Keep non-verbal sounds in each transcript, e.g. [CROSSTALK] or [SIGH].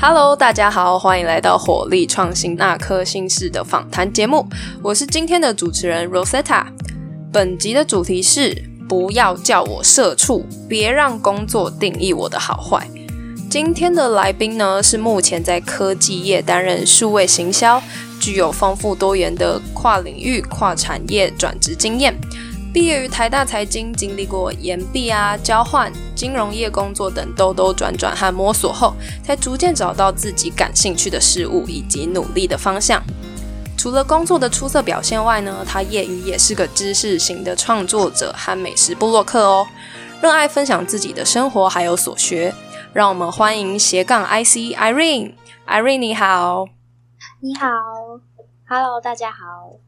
Hello，大家好，欢迎来到火力创新那颗心事的访谈节目，我是今天的主持人 Rosetta。本集的主题是不要叫我社畜，别让工作定义我的好坏。今天的来宾呢，是目前在科技业担任数位行销，具有丰富多元的跨领域、跨产业转职经验。毕业于台大财经，经历过研毕啊、交换、金融业工作等兜兜转转和摸索后，才逐渐找到自己感兴趣的事物以及努力的方向。除了工作的出色表现外呢，他业余也是个知识型的创作者和美食部落客哦，热爱分享自己的生活还有所学。让我们欢迎斜杠 IC Irene，Irene 你好，你好，Hello，大家好。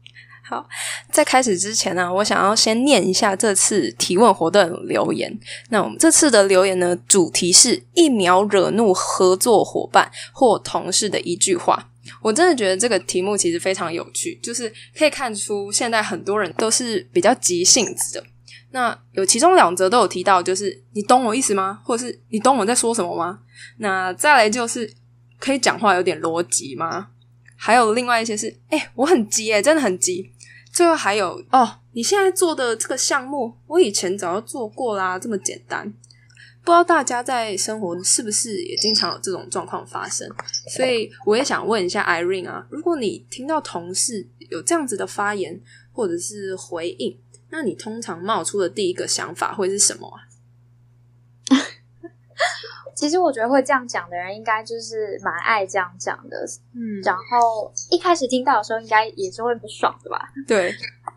好，在开始之前呢，我想要先念一下这次提问活动留言。那我们这次的留言呢，主题是一秒惹怒合作伙伴或同事的一句话。我真的觉得这个题目其实非常有趣，就是可以看出现在很多人都是比较急性子的。那有其中两则都有提到，就是你懂我意思吗？或者是你懂我在说什么吗？那再来就是可以讲话有点逻辑吗？还有另外一些是，哎，我很急哎，真的很急。最后还有哦，你现在做的这个项目，我以前早就做过啦，这么简单。不知道大家在生活是不是也经常有这种状况发生？所以我也想问一下 Irene 啊，如果你听到同事有这样子的发言或者是回应，那你通常冒出的第一个想法会是什么啊？其实我觉得会这样讲的人，应该就是蛮爱这样讲的，嗯。然后一开始听到的时候，应该也是会不爽的吧？[LAUGHS] 对，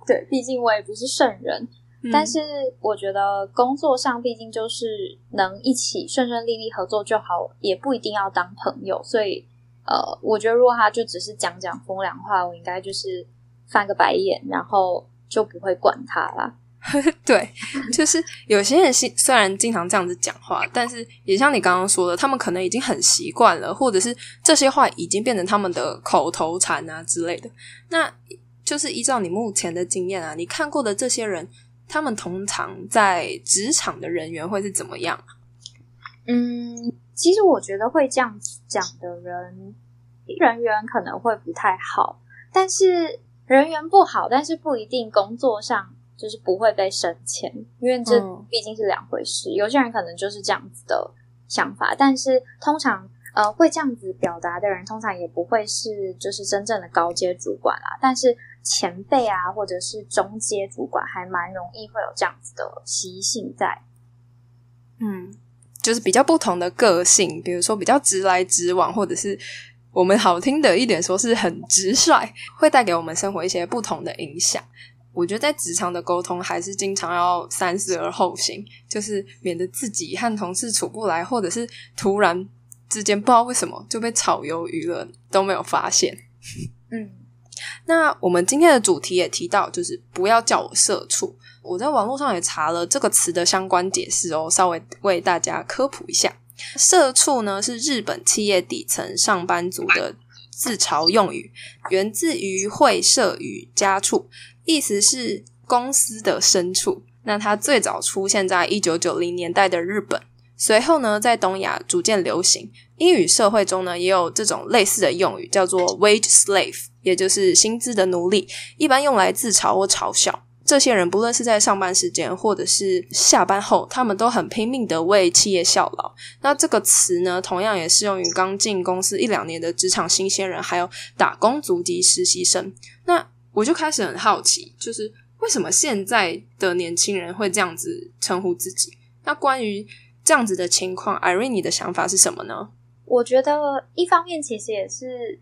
对，毕竟我也不是圣人。但是我觉得工作上毕竟就是能一起顺顺利利合作就好，也不一定要当朋友。所以，呃，我觉得如果他就只是讲讲风凉话，我应该就是翻个白眼，然后就不会管他了。[LAUGHS] 对，就是有些人虽然经常这样子讲话，但是也像你刚刚说的，他们可能已经很习惯了，或者是这些话已经变成他们的口头禅啊之类的。那就是依照你目前的经验啊，你看过的这些人，他们通常在职场的人员会是怎么样？嗯，其实我觉得会这样讲的人，人缘可能会不太好，但是人缘不好，但是不一定工作上。就是不会被升迁，因为这毕竟是两回事。有些人可能就是这样子的想法，但是通常呃会这样子表达的人，通常也不会是就是真正的高阶主管啦。但是前辈啊，或者是中阶主管，还蛮容易会有这样子的习性在。嗯，就是比较不同的个性，比如说比较直来直往，或者是我们好听的一点说是很直率，会带给我们生活一些不同的影响。我觉得在职场的沟通还是经常要三思而后行，就是免得自己和同事处不来，或者是突然之间不知道为什么就被炒鱿鱼了，都没有发现。[LAUGHS] 嗯，那我们今天的主题也提到，就是不要叫我社畜。我在网络上也查了这个词的相关解释哦，稍微为大家科普一下。社畜呢是日本企业底层上班族的自嘲用语，源自于会社与家畜。意思是公司的牲畜，那它最早出现在一九九零年代的日本，随后呢在东亚逐渐流行。英语社会中呢也有这种类似的用语，叫做 wage slave，也就是薪资的奴隶，一般用来自嘲或嘲笑这些人。不论是在上班时间或者是下班后，他们都很拼命的为企业效劳。那这个词呢，同样也适用于刚进公司一两年的职场新鲜人，还有打工族及实习生。那我就开始很好奇，就是为什么现在的年轻人会这样子称呼自己？那关于这样子的情况，Irene 你的想法是什么呢？我觉得一方面其实也是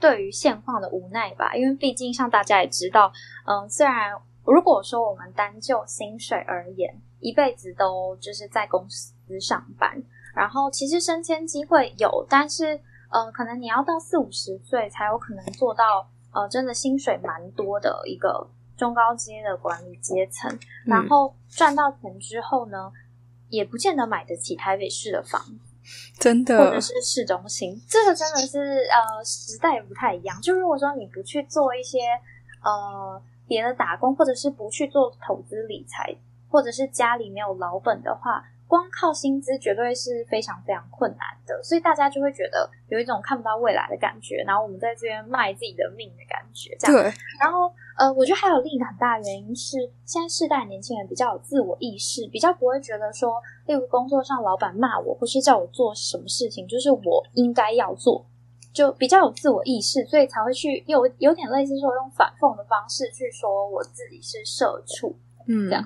对于现况的无奈吧，因为毕竟像大家也知道，嗯，虽然如果说我们单就薪水而言，一辈子都就是在公司上班，然后其实升迁机会有，但是呃，可能你要到四五十岁才有可能做到。呃，真的薪水蛮多的一个中高阶的管理阶层，然后赚到钱之后呢，也不见得买得起台北市的房，真的，或者是市中心，这个真的是呃时代不太一样。就如果说你不去做一些呃别的打工，或者是不去做投资理财，或者是家里没有老本的话。光靠薪资绝对是非常非常困难的，所以大家就会觉得有一种看不到未来的感觉，然后我们在这边卖自己的命的感觉。这样，对。然后，呃，我觉得还有另一个很大的原因是，现在世代年轻人比较有自我意识，比较不会觉得说，例如工作上老板骂我，或是叫我做什么事情，就是我应该要做，就比较有自我意识，所以才会去有有点类似说用反讽的方式去说我自己是社畜，嗯，这样。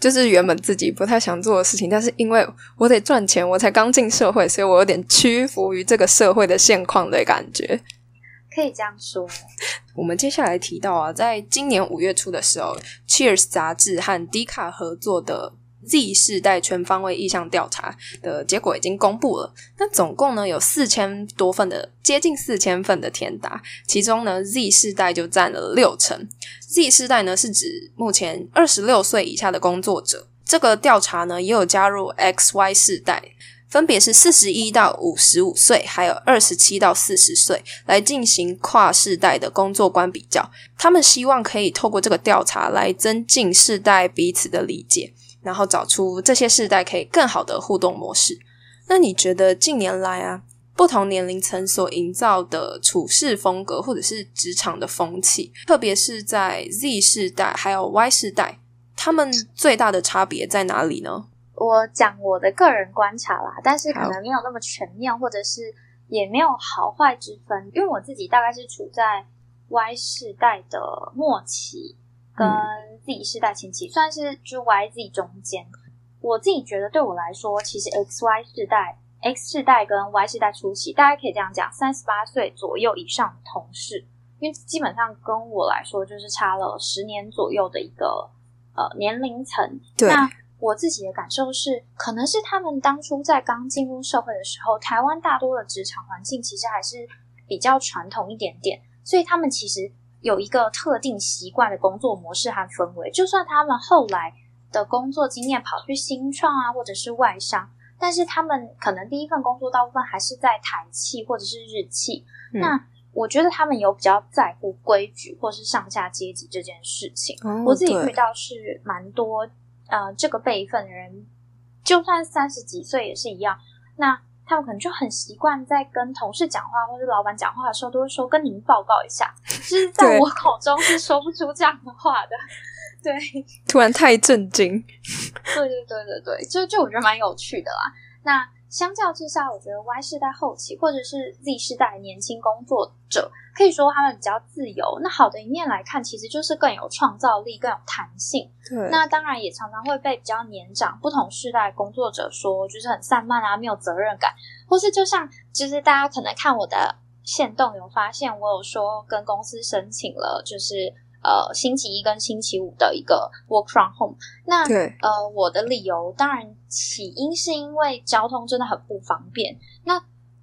就是原本自己不太想做的事情，但是因为我得赚钱，我才刚进社会，所以我有点屈服于这个社会的现况的感觉。可以这样说。[LAUGHS] 我们接下来提到啊，在今年五月初的时候，《Cheers》杂志和迪卡合作的。Z 世代全方位意向调查的结果已经公布了。那总共呢有四千多份的，接近四千份的填答，其中呢 Z 世代就占了六成。Z 世代呢是指目前二十六岁以下的工作者。这个调查呢也有加入 XY 世代，分别是四十一到五十五岁，还有二十七到四十岁，来进行跨世代的工作观比较。他们希望可以透过这个调查来增进世代彼此的理解。然后找出这些世代可以更好的互动模式。那你觉得近年来啊，不同年龄层所营造的处事风格，或者是职场的风气，特别是在 Z 世代还有 Y 世代，他们最大的差别在哪里呢？我讲我的个人观察啦，但是可能没有那么全面，或者是也没有好坏之分，因为我自己大概是处在 Y 世代的末期。跟 Z 世代前期算是就 Y Z 中间，我自己觉得对我来说，其实 X Y 世代、X 世代跟 Y 世代初期，大家可以这样讲，三十八岁左右以上的同事，因为基本上跟我来说就是差了十年左右的一个呃年龄层。那我自己的感受是，可能是他们当初在刚进入社会的时候，台湾大多的职场环境其实还是比较传统一点点，所以他们其实。有一个特定习惯的工作模式和氛围，就算他们后来的工作经验跑去新创啊，或者是外商，但是他们可能第一份工作大部分还是在台企或者是日企。那我觉得他们有比较在乎规矩或是上下阶级这件事情。我自己遇到是蛮多呃这个辈分的人，就算三十几岁也是一样。那他们可能就很习惯在跟同事讲话或者老板讲话的时候，都会说跟您报告一下。[LAUGHS] 就是在我口中是说不出这样的话的。[LAUGHS] 对，突然太震惊。对对对对对，就就我觉得蛮有趣的啦。那。相较之下，我觉得 Y 世代后期或者是 Z 世代年轻工作者，可以说他们比较自由。那好的一面来看，其实就是更有创造力、更有弹性。对，那当然也常常会被比较年长、不同世代工作者说，就是很散漫啊，没有责任感，或是就像，就是大家可能看我的线动有发现，我有说跟公司申请了，就是。呃，星期一跟星期五的一个 work from home。那呃，我的理由当然起因是因为交通真的很不方便。那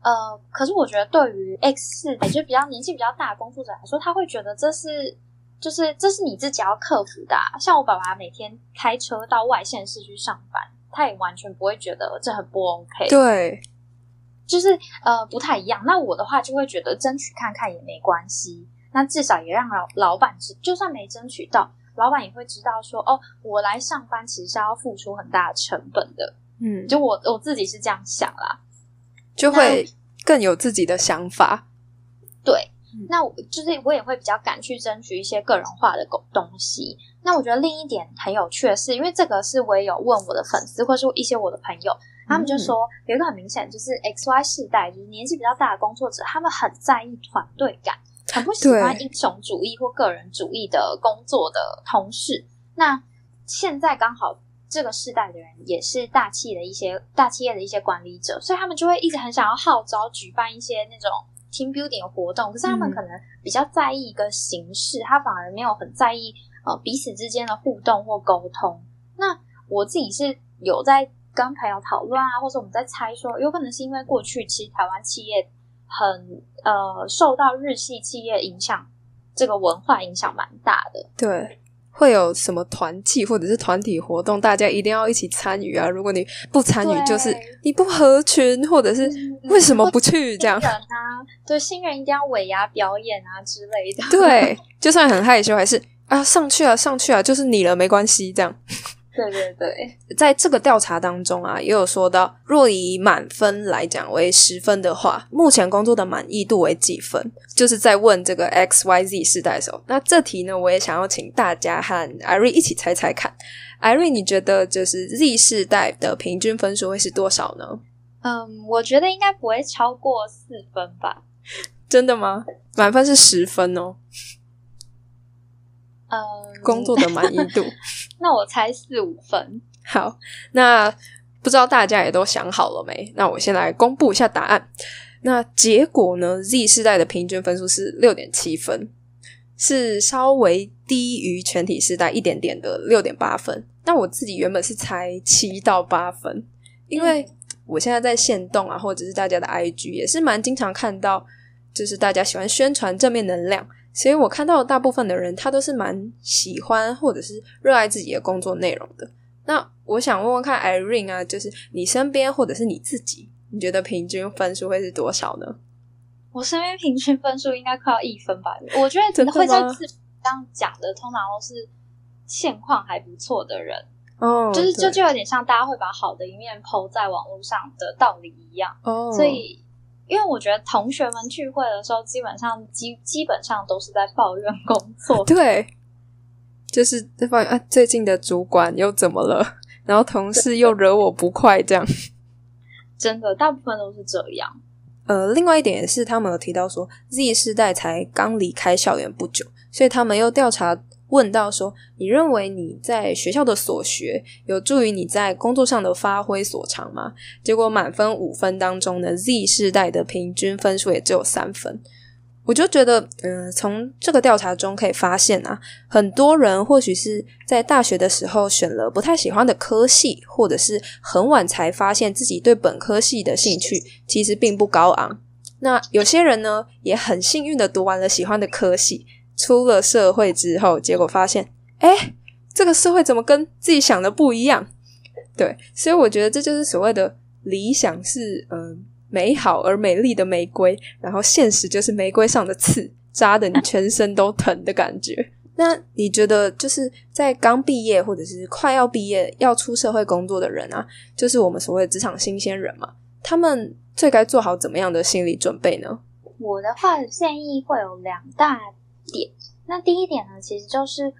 呃，可是我觉得对于 X 四，也就比较年纪比较大的工作者来说，他会觉得这是就是这是你自己要克服的。像我爸爸每天开车到外县市去上班，他也完全不会觉得这很不 OK。对，就是呃不太一样。那我的话就会觉得争取看看也没关系。那至少也让老老板知，就算没争取到，老板也会知道说，哦，我来上班其实是要付出很大的成本的。嗯，就我我自己是这样想啦，就会更有自己的想法。对，那我就是我也会比较敢去争取一些个人化的东东西。那我觉得另一点很有趣的是，因为这个是我也有问我的粉丝或是一些我的朋友，他们就说有一个很明显，就是 X Y 世代，就是年纪比较大的工作者，他们很在意团队感。很不喜欢英雄主义或个人主义的工作的同事。那现在刚好这个世代的人也是大企的一些大企业的一些管理者，所以他们就会一直很想要号召举办一些那种 team building 的活动。可是他们可能比较在意一个形式，他反而没有很在意呃彼此之间的互动或沟通。那我自己是有在跟朋友讨论啊，或者我们在猜说，有可能是因为过去其实台湾企业。很呃，受到日系企业影响，这个文化影响蛮大的。对，会有什么团契或者是团体活动，大家一定要一起参与啊！如果你不参与，就是你不合群，或者是为什么不去这样啊？[LAUGHS] 对，新人一定要尾牙表演啊之类的。对，就算很害羞，还是啊上去啊上去啊，就是你了，没关系这样。对对对，[LAUGHS] 在这个调查当中啊，也有说到，若以满分来讲为十分的话，目前工作的满意度为几分？就是在问这个 X Y Z 世代的时候，那这题呢，我也想要请大家和艾瑞一起猜猜看。艾瑞，你觉得就是 Z 世代的平均分数会是多少呢？嗯，我觉得应该不会超过四分吧。真的吗？满分是十分哦。嗯，工作的满意度。[LAUGHS] 那我猜四五分。好，那不知道大家也都想好了没？那我先来公布一下答案。那结果呢？Z 世代的平均分数是六点七分，是稍微低于全体世代一点点的六点八分。那我自己原本是猜七到八分，因为我现在在线动啊，或者是大家的 IG 也是蛮经常看到，就是大家喜欢宣传正面能量。所以我看到大部分的人，他都是蛮喜欢或者是热爱自己的工作内容的。那我想问问看，Irene 啊，就是你身边或者是你自己，你觉得平均分数会是多少呢？我身边平均分数应该快要一分吧？我觉得真的会在这样讲的，通常都是现况还不错的人。哦，就是就就有点像大家会把好的一面抛在网络上的道理一样。哦，所以。因为我觉得同学们聚会的时候，基本上基基本上都是在抱怨工作，[LAUGHS] 对，就是在抱怨啊，最近的主管又怎么了？[LAUGHS] 然后同事又惹我不快，这样。真的，大部分都是这样。呃，另外一点也是，他们有提到说，Z 世代才刚离开校园不久，所以他们又调查。问到说，你认为你在学校的所学有助于你在工作上的发挥所长吗？结果满分五分当中呢，Z 世代的平均分数也只有三分。我就觉得，嗯，从这个调查中可以发现啊，很多人或许是在大学的时候选了不太喜欢的科系，或者是很晚才发现自己对本科系的兴趣其实并不高昂。那有些人呢，也很幸运的读完了喜欢的科系。出了社会之后，结果发现，哎，这个社会怎么跟自己想的不一样？对，所以我觉得这就是所谓的理想是嗯美好而美丽的玫瑰，然后现实就是玫瑰上的刺，扎的你全身都疼的感觉。那你觉得就是在刚毕业或者是快要毕业要出社会工作的人啊，就是我们所谓的职场新鲜人嘛，他们最该做好怎么样的心理准备呢？我的话建议会有两大。点，那第一点呢，其实就是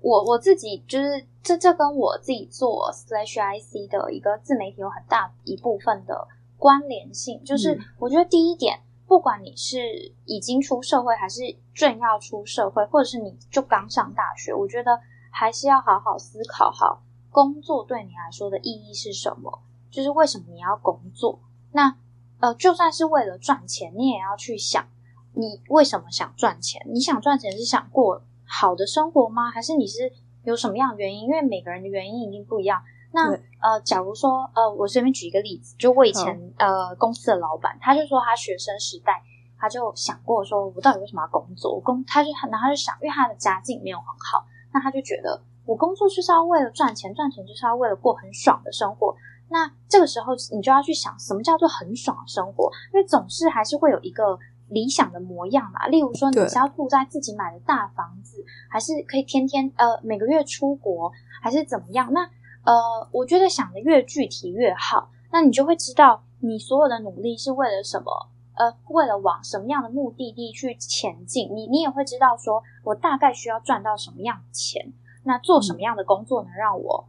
我我自己就是这这跟我自己做 slash IC 的一个自媒体有很大一部分的关联性。就是我觉得第一点，不管你是已经出社会，还是正要出社会，或者是你就刚上大学，我觉得还是要好好思考好工作对你来说的意义是什么，就是为什么你要工作。那呃，就算是为了赚钱，你也要去想。你为什么想赚钱？你想赚钱是想过好的生活吗？还是你是有什么样的原因？因为每个人的原因一定不一样。那呃，假如说呃，我随便举一个例子，就我以前呃公司的老板，他就说他学生时代他就想过说，我到底为什么要工作？我工他就然后他就想，因为他的家境没有很好，那他就觉得我工作就是要为了赚钱，赚钱就是要为了过很爽的生活。那这个时候你就要去想，什么叫做很爽的生活？因为总是还是会有一个。理想的模样嘛，例如说你是要住在自己买的大房子，还是可以天天呃每个月出国，还是怎么样？那呃，我觉得想的越具体越好，那你就会知道你所有的努力是为了什么，呃，为了往什么样的目的地去前进。你你也会知道说，我大概需要赚到什么样的钱，那做什么样的工作能让我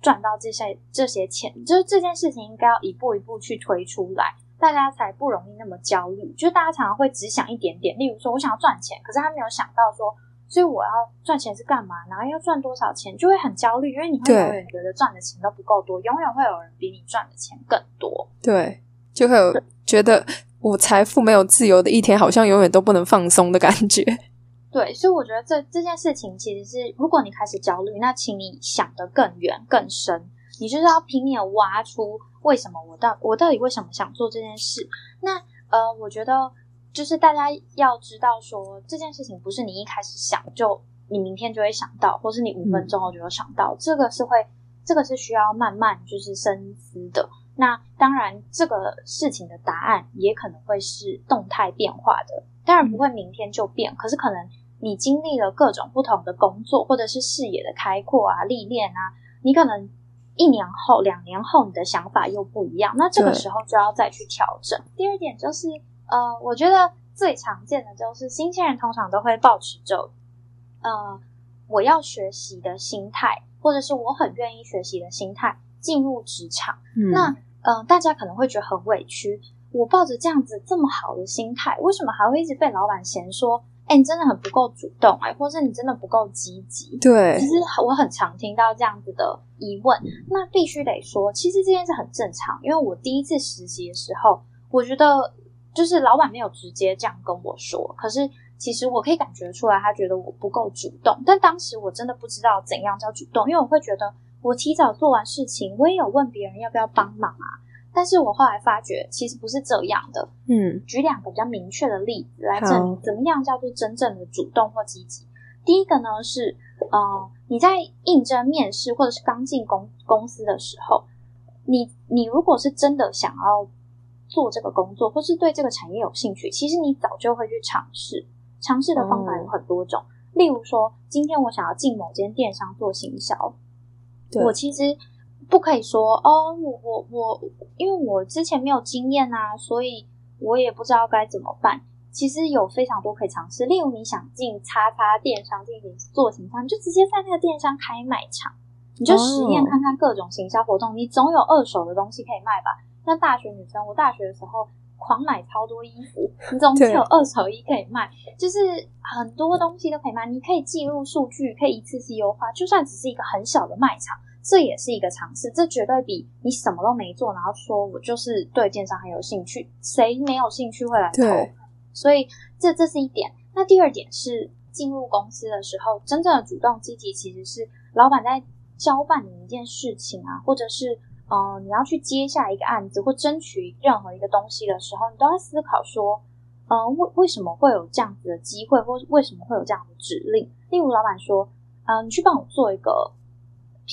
赚到这些这些钱，就是这件事情应该要一步一步去推出来。大家才不容易那么焦虑，就是大家常常会只想一点点，例如说我想要赚钱，可是他没有想到说，所以我要赚钱是干嘛，然后要赚多少钱，就会很焦虑，因为你会永远觉得赚的钱都不够多，永远会有人比你赚的钱更多，对，就会有觉得我财富没有自由的一天，好像永远都不能放松的感觉。[LAUGHS] 对，所以我觉得这这件事情其实是，如果你开始焦虑，那请你想得更远更深，你就是要拼命挖出。为什么我到我到底为什么想做这件事？那呃，我觉得就是大家要知道说这件事情不是你一开始想就你明天就会想到，或是你五分钟后就会想到，这个是会这个是需要慢慢就是深思的。那当然，这个事情的答案也可能会是动态变化的，当然不会明天就变，可是可能你经历了各种不同的工作，或者是视野的开阔啊、历练啊。你可能一年后、两年后，你的想法又不一样，那这个时候就要再去调整。第二点就是，呃，我觉得最常见的就是新鲜人通常都会保持着，呃，我要学习的心态，或者是我很愿意学习的心态进入职场。那，呃，大家可能会觉得很委屈，我抱着这样子这么好的心态，为什么还会一直被老板嫌说？哎，你真的很不够主动哎，或是你真的不够积极。对，其实我很常听到这样子的疑问，那必须得说，其实这件事很正常。因为我第一次实习的时候，我觉得就是老板没有直接这样跟我说，可是其实我可以感觉出来，他觉得我不够主动。但当时我真的不知道怎样叫主动，因为我会觉得我提早做完事情，我也有问别人要不要帮忙啊。但是我后来发觉，其实不是这样的。嗯，举两个比较明确的例子来证明，怎么样叫做真正的主动或积极。第一个呢是，呃，你在应征面试或者是刚进公公司的时候，你你如果是真的想要做这个工作，或是对这个产业有兴趣，其实你早就会去尝试。尝试的方法有很多种，例如说，今天我想要进某间电商做行销，我其实。不可以说哦，我我我，因为我之前没有经验啊，所以我也不知道该怎么办。其实有非常多可以尝试，例如你想进叉叉电商进行做行销，你就直接在那个电商开卖场，你就实验看看各种行销活动，你总有二手的东西可以卖吧？像大学女生，我大学的时候狂买超多衣服，你总是有二手衣可以卖，就是很多东西都可以卖。你可以记录数据，可以一次次优化，就算只是一个很小的卖场。这也是一个尝试，这绝对比你什么都没做，然后说我就是对电商很有兴趣，谁没有兴趣会来投？所以这这是一点。那第二点是进入公司的时候，真正的主动积极，其实是老板在交办你一件事情啊，或者是呃你要去接下一个案子或争取任何一个东西的时候，你都要思考说，呃为为什么会有这样子的机会，或为什么会有这样的指令？例如老板说，嗯，你去帮我做一个。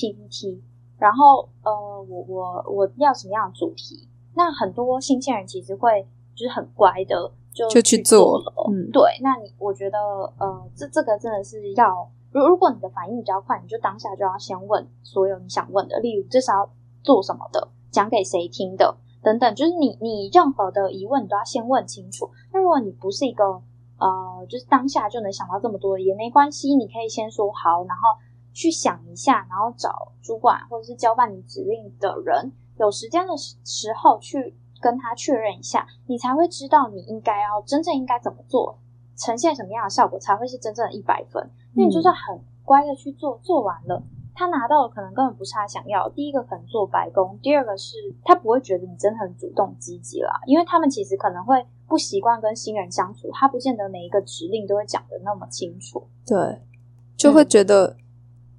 PPT，然后呃，我我我要什么样的主题？那很多新鲜人其实会就是很乖的，就就去做了。嗯，对。那你我觉得呃，这这个真的是要，如如果你的反应比较快，你就当下就要先问所有你想问的，例如至少要做什么的，讲给谁听的等等，就是你你任何的疑问你都要先问清楚。那如果你不是一个呃，就是当下就能想到这么多也没关系，你可以先说好，然后。去想一下，然后找主管或者是交办你指令的人，有时间的时时候去跟他确认一下，你才会知道你应该要真正应该怎么做，呈现什么样的效果才会是真正的一百分。那你就是很乖的去做，做完了，他拿到的可能根本不是他想要。第一个可能做白工，第二个是他不会觉得你真的很主动积极啦，因为他们其实可能会不习惯跟新人相处，他不见得每一个指令都会讲的那么清楚。对，就会觉得。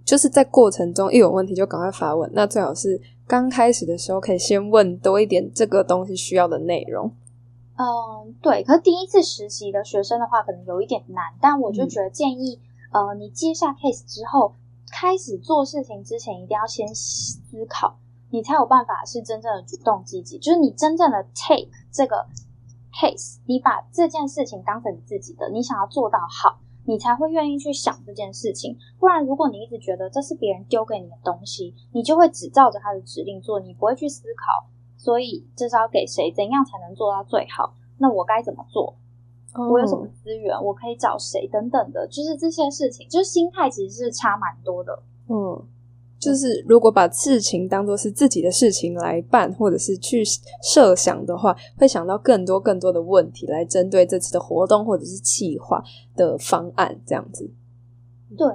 就是在过程中一有问题就赶快发问，那最好是刚开始的时候可以先问多一点这个东西需要的内容。嗯，对。可是第一次实习的学生的话，可能有一点难，但我就觉得建议，呃，你接下 case 之后，开始做事情之前，一定要先思考，你才有办法是真正的主动积极，就是你真正的 take 这个 case，你把这件事情当成你自己的，你想要做到好。你才会愿意去想这件事情，不然如果你一直觉得这是别人丢给你的东西，你就会只照着他的指令做，你不会去思考，所以这是要给谁，怎样才能做到最好？那我该怎么做？我有什么资源？我可以找谁？等等的，就是这些事情，就是心态其实是差蛮多的。嗯。就是如果把事情当做是自己的事情来办，或者是去设想的话，会想到更多更多的问题来针对这次的活动或者是企划的方案这样子。对，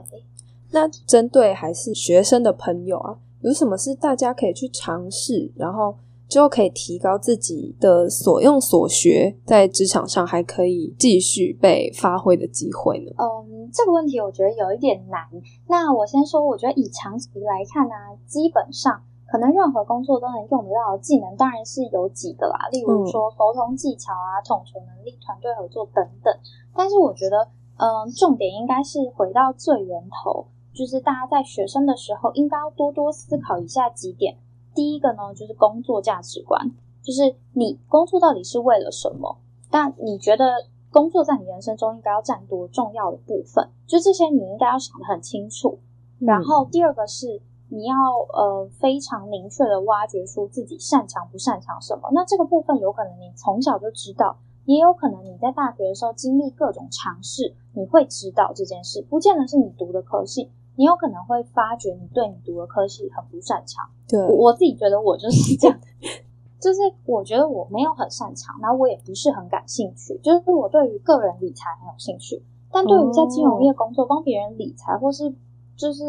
那针对还是学生的朋友啊，有什么是大家可以去尝试，然后？之后可以提高自己的所用所学，在职场上还可以继续被发挥的机会呢。嗯，这个问题我觉得有一点难。那我先说，我觉得以长期来看呢，基本上可能任何工作都能用得到的技能，当然是有几个啦，例如说沟通技巧啊、统筹能力、团队合作等等。但是我觉得，嗯，重点应该是回到最源头，就是大家在学生的时候，应该要多多思考以下几点。第一个呢，就是工作价值观，就是你工作到底是为了什么？但你觉得工作在你人生中应该要占多重要的部分？就这些，你应该要想得很清楚。然后第二个是你要呃非常明确的挖掘出自己擅长不擅长什么。那这个部分有可能你从小就知道，也有可能你在大学的时候经历各种尝试，你会知道这件事，不见得是你读的科系。你有可能会发觉你对你读的科系很不擅长。对，我自己觉得我就是这样，[LAUGHS] 就是我觉得我没有很擅长，然后我也不是很感兴趣。就是我对于个人理财很有兴趣，但对于在金融业工作帮别人理财，或是就是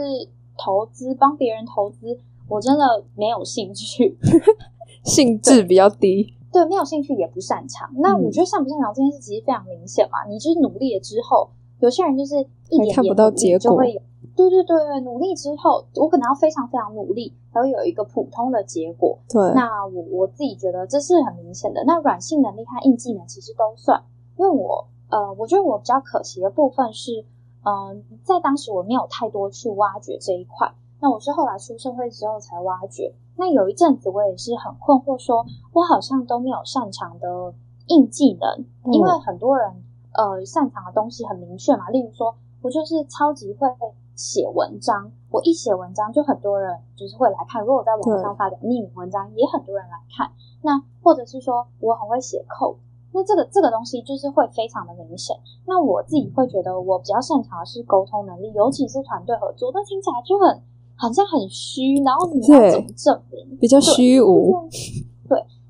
投资帮别人投资，我真的没有兴趣，[LAUGHS] 兴致比较低。对，没有兴趣也不擅长。那我觉得擅不擅长这件事其实非常明显嘛。你就是努力了之后，有些人就是一点点努力就会有。对对对对，努力之后，我可能要非常非常努力，才会有一个普通的结果。对，那我我自己觉得这是很明显的。那软性能力和硬技能其实都算，因为我呃，我觉得我比较可惜的部分是，嗯，在当时我没有太多去挖掘这一块。那我是后来出社会之后才挖掘。那有一阵子我也是很困惑，说我好像都没有擅长的硬技能，因为很多人呃擅长的东西很明确嘛，例如说我就是超级会。写文章，我一写文章就很多人就是会来看。如果我在网上发表匿名文章，也很多人来看。那或者是说我很会写 code，那这个这个东西就是会非常的明显。那我自己会觉得我比较擅长的是沟通能力，尤其是团队合作。那听起来就很好像很虚，然后你要怎么证明？比较虚无。[LAUGHS]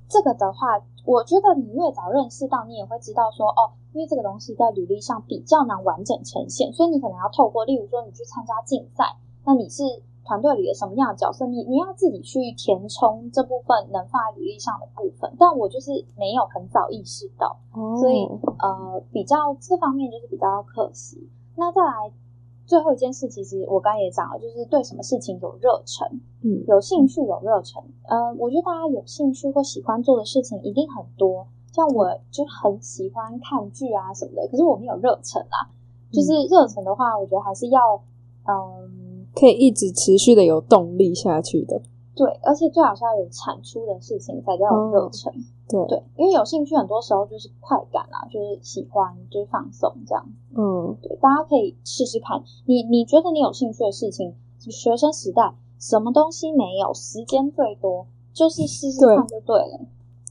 这个的话，我觉得你越早认识到，你也会知道说哦。因为这个东西在履历上比较难完整呈现，所以你可能要透过，例如说你去参加竞赛，那你是团队里的什么样的角色？你你要自己去填充这部分能放在履历上的部分。但我就是没有很早意识到，所以呃，比较这方面就是比较可惜。那再来最后一件事，其实我刚也讲了，就是对什么事情有热忱，嗯，有兴趣有热忱。呃，我觉得大家有兴趣或喜欢做的事情一定很多。像我就很喜欢看剧啊什么的，可是我没有热忱啊。就是热忱的话，我觉得还是要，嗯，可以一直持续的有动力下去的。对，而且最好是要有产出的事情才叫有热忱。对对，因为有兴趣很多时候就是快感啊，就是喜欢，就是放松这样。嗯，对，大家可以试试看。你你觉得你有兴趣的事情，学生时代什么东西没有，时间最多，就是试试看就对了。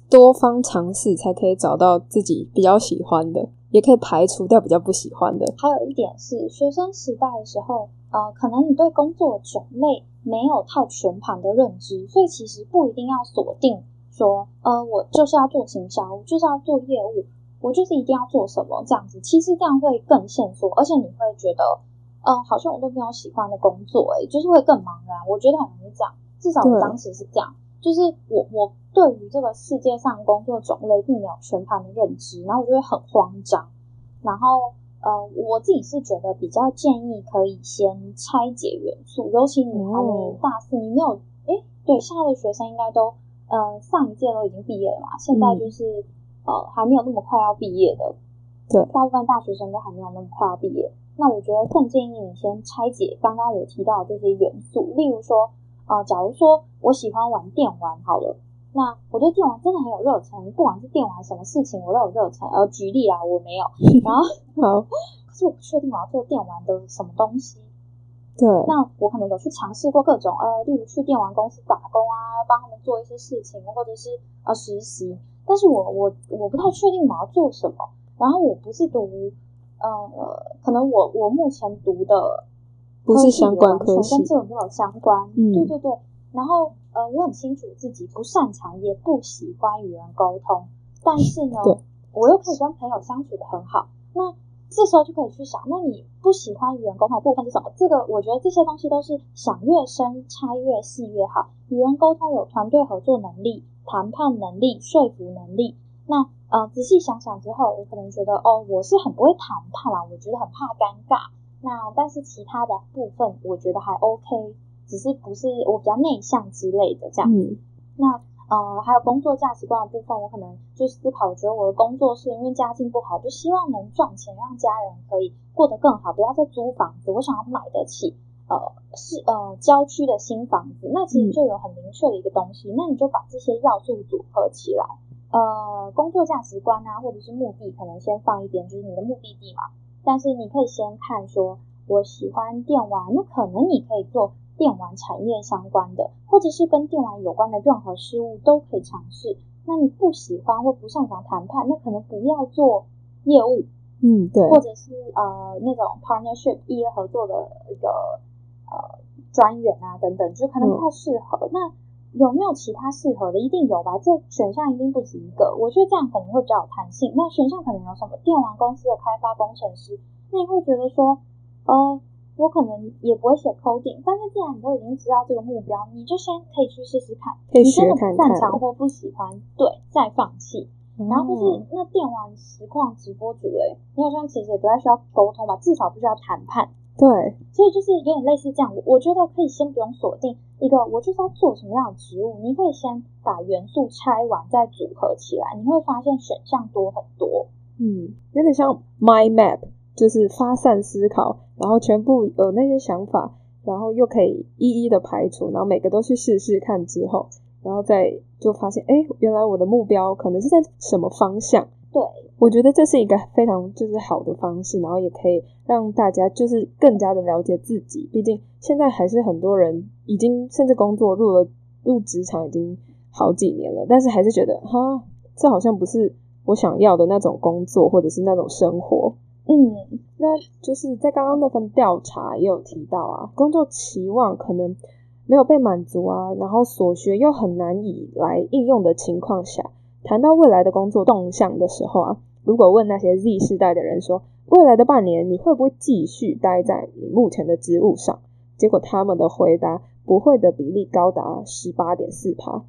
多方尝试才可以找到自己比较喜欢的，也可以排除掉比较不喜欢的。还有一点是，学生时代的时候，呃，可能你对工作种类没有太全盘的认知，所以其实不一定要锁定说，呃，我就是要做行销，我就是要做业务，我就是一定要做什么这样子。其实这样会更线索，而且你会觉得，嗯，好像我都没有喜欢的工作，诶，就是会更茫然。我觉得很容易这样，至少我当时是这样。就是我，我对于这个世界上工作种类并没有全盘的认知，然后我就会很慌张。然后，呃，我自己是觉得比较建议可以先拆解元素，尤其你还没大四，你没有，哎，对，现在的学生应该都，呃，上一届都已经毕业了嘛，现在就是，呃，还没有那么快要毕业的，对，大部分大学生都还没有那么快要毕业。那我觉得更建议你先拆解刚刚我提到的这些元素，例如说。啊，假如说我喜欢玩电玩，好了，那我对电玩真的很有热忱，不管是电玩什么事情，我都有热忱。呃，举例啦，我没有，[LAUGHS] 然后好，可是我不确定我要做电玩的什么东西。对，那我可能有去尝试过各种，呃，例如去电玩公司打工啊，帮他们做一些事情，或者是呃实习，但是我我我不太确定我要做什么。然后我不是读，呃，可能我我目前读的。不是相关科系，跟这个没有相关。嗯，对对对。然后，呃，我很清楚自己不擅长，也不喜欢与人沟通。但是呢，我又可以跟朋友相处的很好。那这时候就可以去想，那你不喜欢与人沟通的部分是什么？这个我觉得这些东西都是想越深拆越细越好。与人沟通有团队合作能力、谈判能力、说服能力。那呃，仔细想想之后，我可能觉得哦，我是很不会谈判啦，我觉得很怕尴尬。那但是其他的部分我觉得还 OK，只是不是我比较内向之类的这样。嗯。那呃还有工作价值观的部分，我可能就思考，我觉得我的工作是因为家境不好，就希望能赚钱，让家人可以过得更好，不要再租房子，我想要买得起呃是呃郊区的新房子。那其实就有很明确的一个东西，那你就把这些要素组合起来，呃工作价值观啊，或者是目的，可能先放一边，就是你的目的地嘛。但是你可以先看说，我喜欢电玩，那可能你可以做电玩产业相关的，或者是跟电玩有关的任何事物都可以尝试。那你不喜欢或不擅长谈判，那可能不要做业务，嗯，对，或者是呃那种 partnership 业合作的一个呃专员啊等等，就可能不太适合。那有没有其他适合的？一定有吧，这选项一定不止一个。我觉得这样可能会比较有弹性。那选项可能有什么？电玩公司的开发工程师，那你会觉得说，呃。我可能也不会写 coding，但是既然你都已经知道这个目标，你就先可以去试试看。你真的不擅长或不喜欢，对，再放弃。然后就是那电玩实况直播主嘞，你好像其实也不太需要沟通吧，至少不需要谈判。对，所以就是有点类似这样。我觉得可以先不用锁定一个，我就是要做什么样的职务，你可以先把元素拆完再组合起来，你会发现选项多很多。嗯，有点像 My Map。就是发散思考，然后全部有那些想法，然后又可以一一的排除，然后每个都去试试看之后，然后再就发现，哎，原来我的目标可能是在什么方向？对，我觉得这是一个非常就是好的方式，然后也可以让大家就是更加的了解自己。毕竟现在还是很多人已经甚至工作入了入职场已经好几年了，但是还是觉得哈，这好像不是我想要的那种工作或者是那种生活。嗯，那就是在刚刚那份调查也有提到啊，工作期望可能没有被满足啊，然后所学又很难以来应用的情况下，谈到未来的工作动向的时候啊，如果问那些 Z 世代的人说，未来的半年你会不会继续待在你目前的职务上？结果他们的回答不会的比例高达十八点四趴。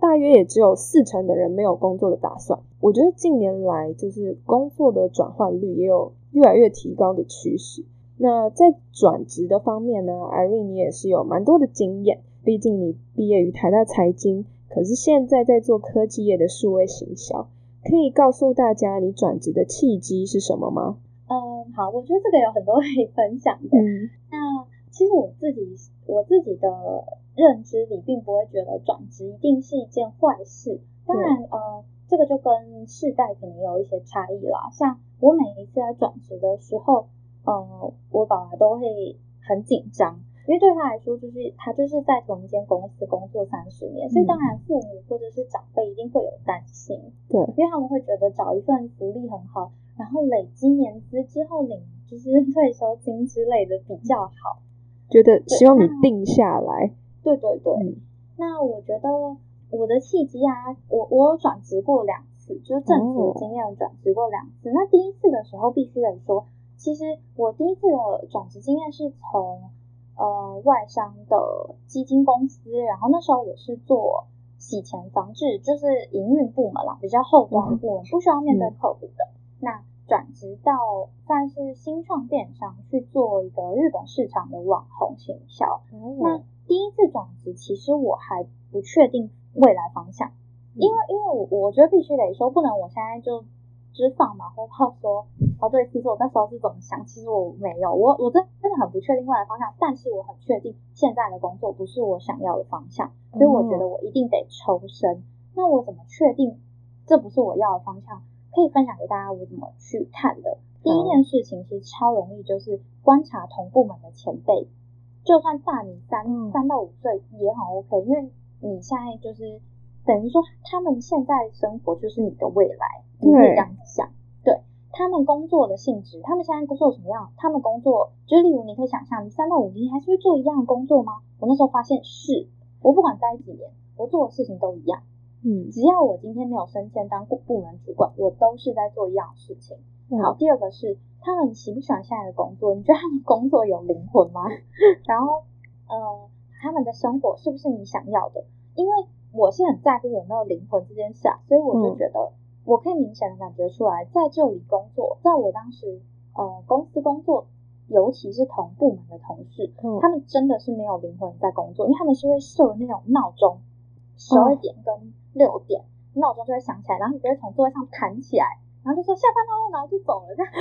大约也只有四成的人没有工作的打算。我觉得近年来就是工作的转换率也有越来越提高的趋势。那在转职的方面呢，Irene 你也是有蛮多的经验，毕竟你毕业于台大财经，可是现在在做科技业的数位行销，可以告诉大家你转职的契机是什么吗？嗯，好，我觉得这个有很多可以分享的。嗯，那其实我自己我自己的。认知里并不会觉得转职一定是一件坏事，当然，呃，这个就跟世代可能有一些差异啦。像我每一次在转职的时候，呃，我爸爸都会很紧张，因为对他来说，就是他就是在同一间公司工作三十年，所以当然父母或者是长辈一定会有担心，对，因为他们会觉得找一份福利很好，然后累积年资之后领就是 [LAUGHS] 退休金之类的比较好，觉得希望你定下来。对对对，那我觉得我的契机啊，我我有转职过两次，就是正职经验转职过两次。那第一次的时候必须得说，其实我第一次的转职经验是从呃外商的基金公司，然后那时候我是做洗钱防治，就是营运部门啦，比较后端的部门，不需要面对客户的。那转职到算是新创电商去做一个日本市场的网红行销，那。第一次转职，其实我还不确定未来方向，因为因为我我觉得必须得说，不能我现在就只放马后炮说，哦对，其实我那时候是怎么想，其实我没有，我我真真的很不确定未来方向，但是我很确定现在的工作不是我想要的方向，所以我觉得我一定得抽身。那我怎么确定这不是我要的方向？可以分享给大家我怎么去看的。第一件事情其实超容易，就是观察同部门的前辈。就算大你三三到五岁也很 OK，因为你现在就是等于说他们现在生活就是你的未来，你可以这样子想。对他们工作的性质，他们现在工作什么样？他们工作就是例如你可以想象，你三到五年还是会做一样的工作吗？我那时候发现是，我不管待几年，我做的事情都一样。嗯，只要我今天没有升迁当部部门主管，我都是在做一样的事情。好，第二个是。他们喜不喜欢现在的工作？[LAUGHS] 你觉得他们工作有灵魂吗？[LAUGHS] 然后，呃，他们的生活是不是你想要的？因为我是很在乎有没有灵魂这件事啊，所以我就觉得我可以明显的感觉出来，在这里工作，在我当时呃公司工作，尤其是同部门的同事，他们真的是没有灵魂在工作，因为他们是会设那种闹钟，十二点跟六点闹钟就会响起来，然后你就会从座位上弹起来。然后就说下班喽，然后就走了，这样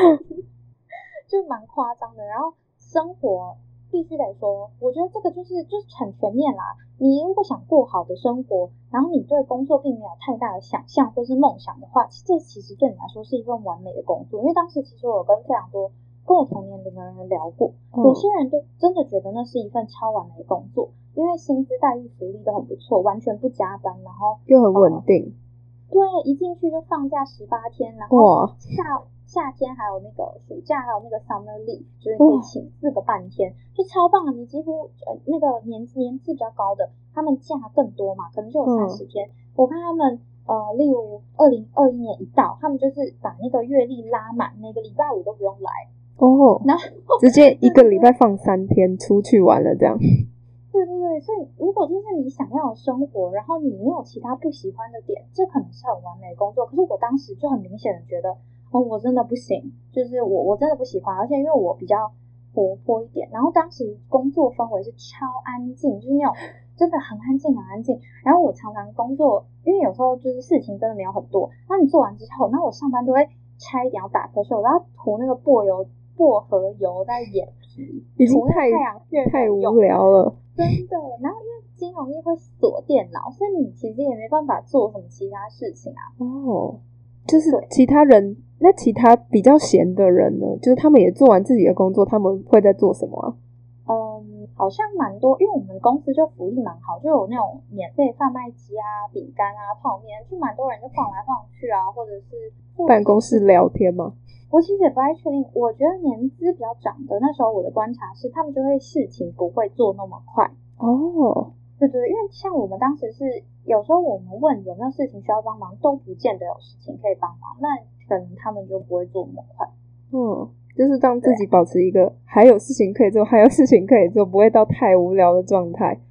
[LAUGHS] 就蛮夸张的。然后生活必须得说，我觉得这个就是就是很全面啦。你如果想过好的生活，然后你对工作并没有太大的想象或是梦想的话，这其实对你来说是一份完美的工作。因为当时其实我有跟非常多跟我同年龄的人聊过，有些人就真的觉得那是一份超完美的工作，因为薪资待遇、福利都很不错，完全不加班，然后又很稳定。对，一进去就放假十八天，然后夏夏天还有那个暑假，还有那个 summer leave，就是可以请四个半天，就超棒了。你几乎呃那个年年纪比较高的，他们假更多嘛，可能就有三十天。我看他们呃，例如二零二一年一到，他们就是把那个月历拉满，每个礼拜五都不用来哦，然后直接一个礼拜放三天出去玩了这样。对对对，所以如果这是你想要的生活，然后你没有其他不喜欢的点，这可能是很完美工作。可是我当时就很明显的觉得，哦，我真的不行，就是我我真的不喜欢，而且因为我比较活泼一点，然后当时工作氛围是超安静，就是那种真的很安静很安静。然后我常常工作，因为有时候就是事情真的没有很多，那你做完之后，那我上班都会差一点要打瞌睡，我都要涂那个薄油薄荷油在眼皮，已经太太无聊了。真的，然后因为金融业会锁电脑，所以你其实也没办法做什么其他事情啊。哦，就是其他人，那其他比较闲的人呢？就是他们也做完自己的工作，他们会在做什么啊？嗯，好像蛮多，因为我们公司就福利蛮好，就有那种免费贩卖机啊、饼干啊、泡面，就蛮多人就晃来晃去啊，或者是办公室聊天吗？我其实也不太确定，我觉得年资比较长的，那时候我的观察是，他们就会事情不会做那么快哦。对对，因为像我们当时是有时候我们问有没有事情需要帮忙，都不见得有事情可以帮忙，那可能他们就不会做那么快。嗯，就是让自己保持一个还有事情可以做，还有事情可以做，不会到太无聊的状态。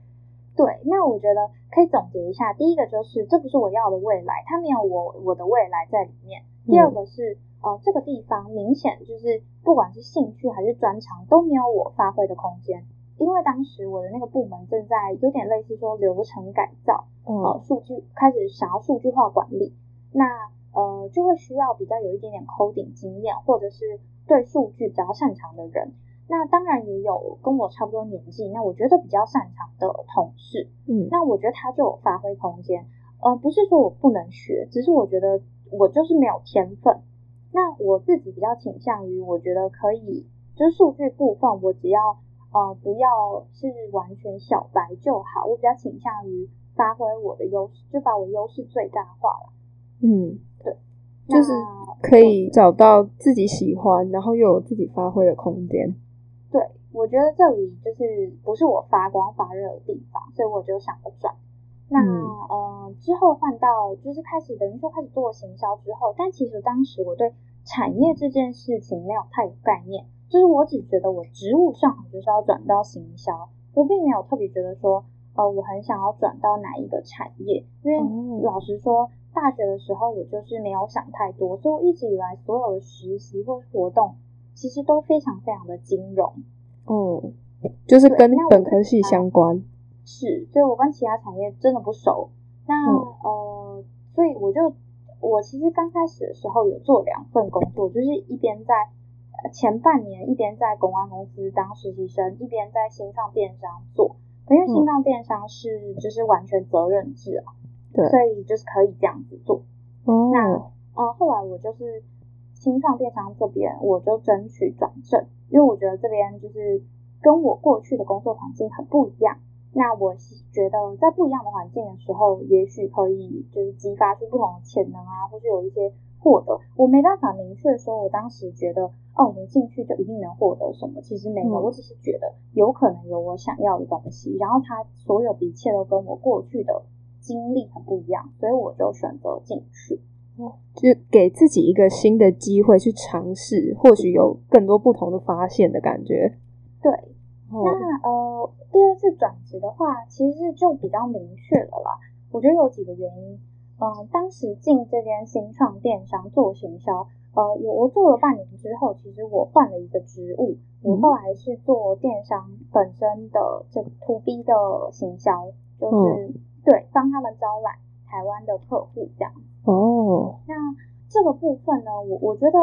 对，那我觉得可以总结一下，第一个就是这不是我要的未来，它没有我我的未来在里面。第二个是。呃，这个地方明显就是不管是兴趣还是专长都没有我发挥的空间，因为当时我的那个部门正在有点类似说流程改造，呃，数据开始想要数据化管理，那呃就会需要比较有一点点 coding 经验或者是对数据比较擅长的人，那当然也有跟我差不多年纪，那我觉得比较擅长的同事，嗯，那我觉得他就有发挥空间，呃，不是说我不能学，只是我觉得我就是没有天分。那我自己比较倾向于，我觉得可以，就是数据部分，我只要呃不要是完全小白就好。我比较倾向于发挥我的优势，就把我优势最大化了。嗯，对，就是可以找到自己喜欢，然后又有自己发挥的空间。对，我觉得这里就是不是我发光发热的地方，所以我就想着转。那呃之后换到就是开始等于说开始做行销之后，但其实当时我对产业这件事情没有太有概念，就是我只觉得我职务上就是要转到行销，我并没有特别觉得说呃我很想要转到哪一个产业，因为老实说大学的时候我就是没有想太多，所以我一直以来所有的实习或活动其实都非常非常的金融，嗯，就是跟本科系相关。是，所以我跟其他产业真的不熟。那呃，所以我就我其实刚开始的时候有做两份工作，就是一边在前半年一边在公关公司当实习生，一边在新创电商做。因为新创电商是就是完全责任制啊，对，所以就是可以这样子做。哦，那呃后来我就是新创电商这边，我就争取转正，因为我觉得这边就是跟我过去的工作环境很不一样。那我觉得在不一样的环境的时候，也许可以就是激发出不同的潜能啊，或是有一些获得。我没办法明确说，我当时觉得哦，我进去就一定能获得什么，其实没有。我只是觉得有可能有我想要的东西，然后它所有的一切都跟我过去的经历很不一样，所以我就选择进去，就给自己一个新的机会去尝试，或许有更多不同的发现的感觉。对，那呃。第二次转职的话，其实就比较明确了啦。我觉得有几个原因。嗯，当时进这间新创电商做行销，呃，我我做了半年之后，其实我换了一个职务，我后来是做电商本身的这个 to B 的行销，就是对帮他们招揽台湾的客户这样。哦，那这个部分呢，我我觉得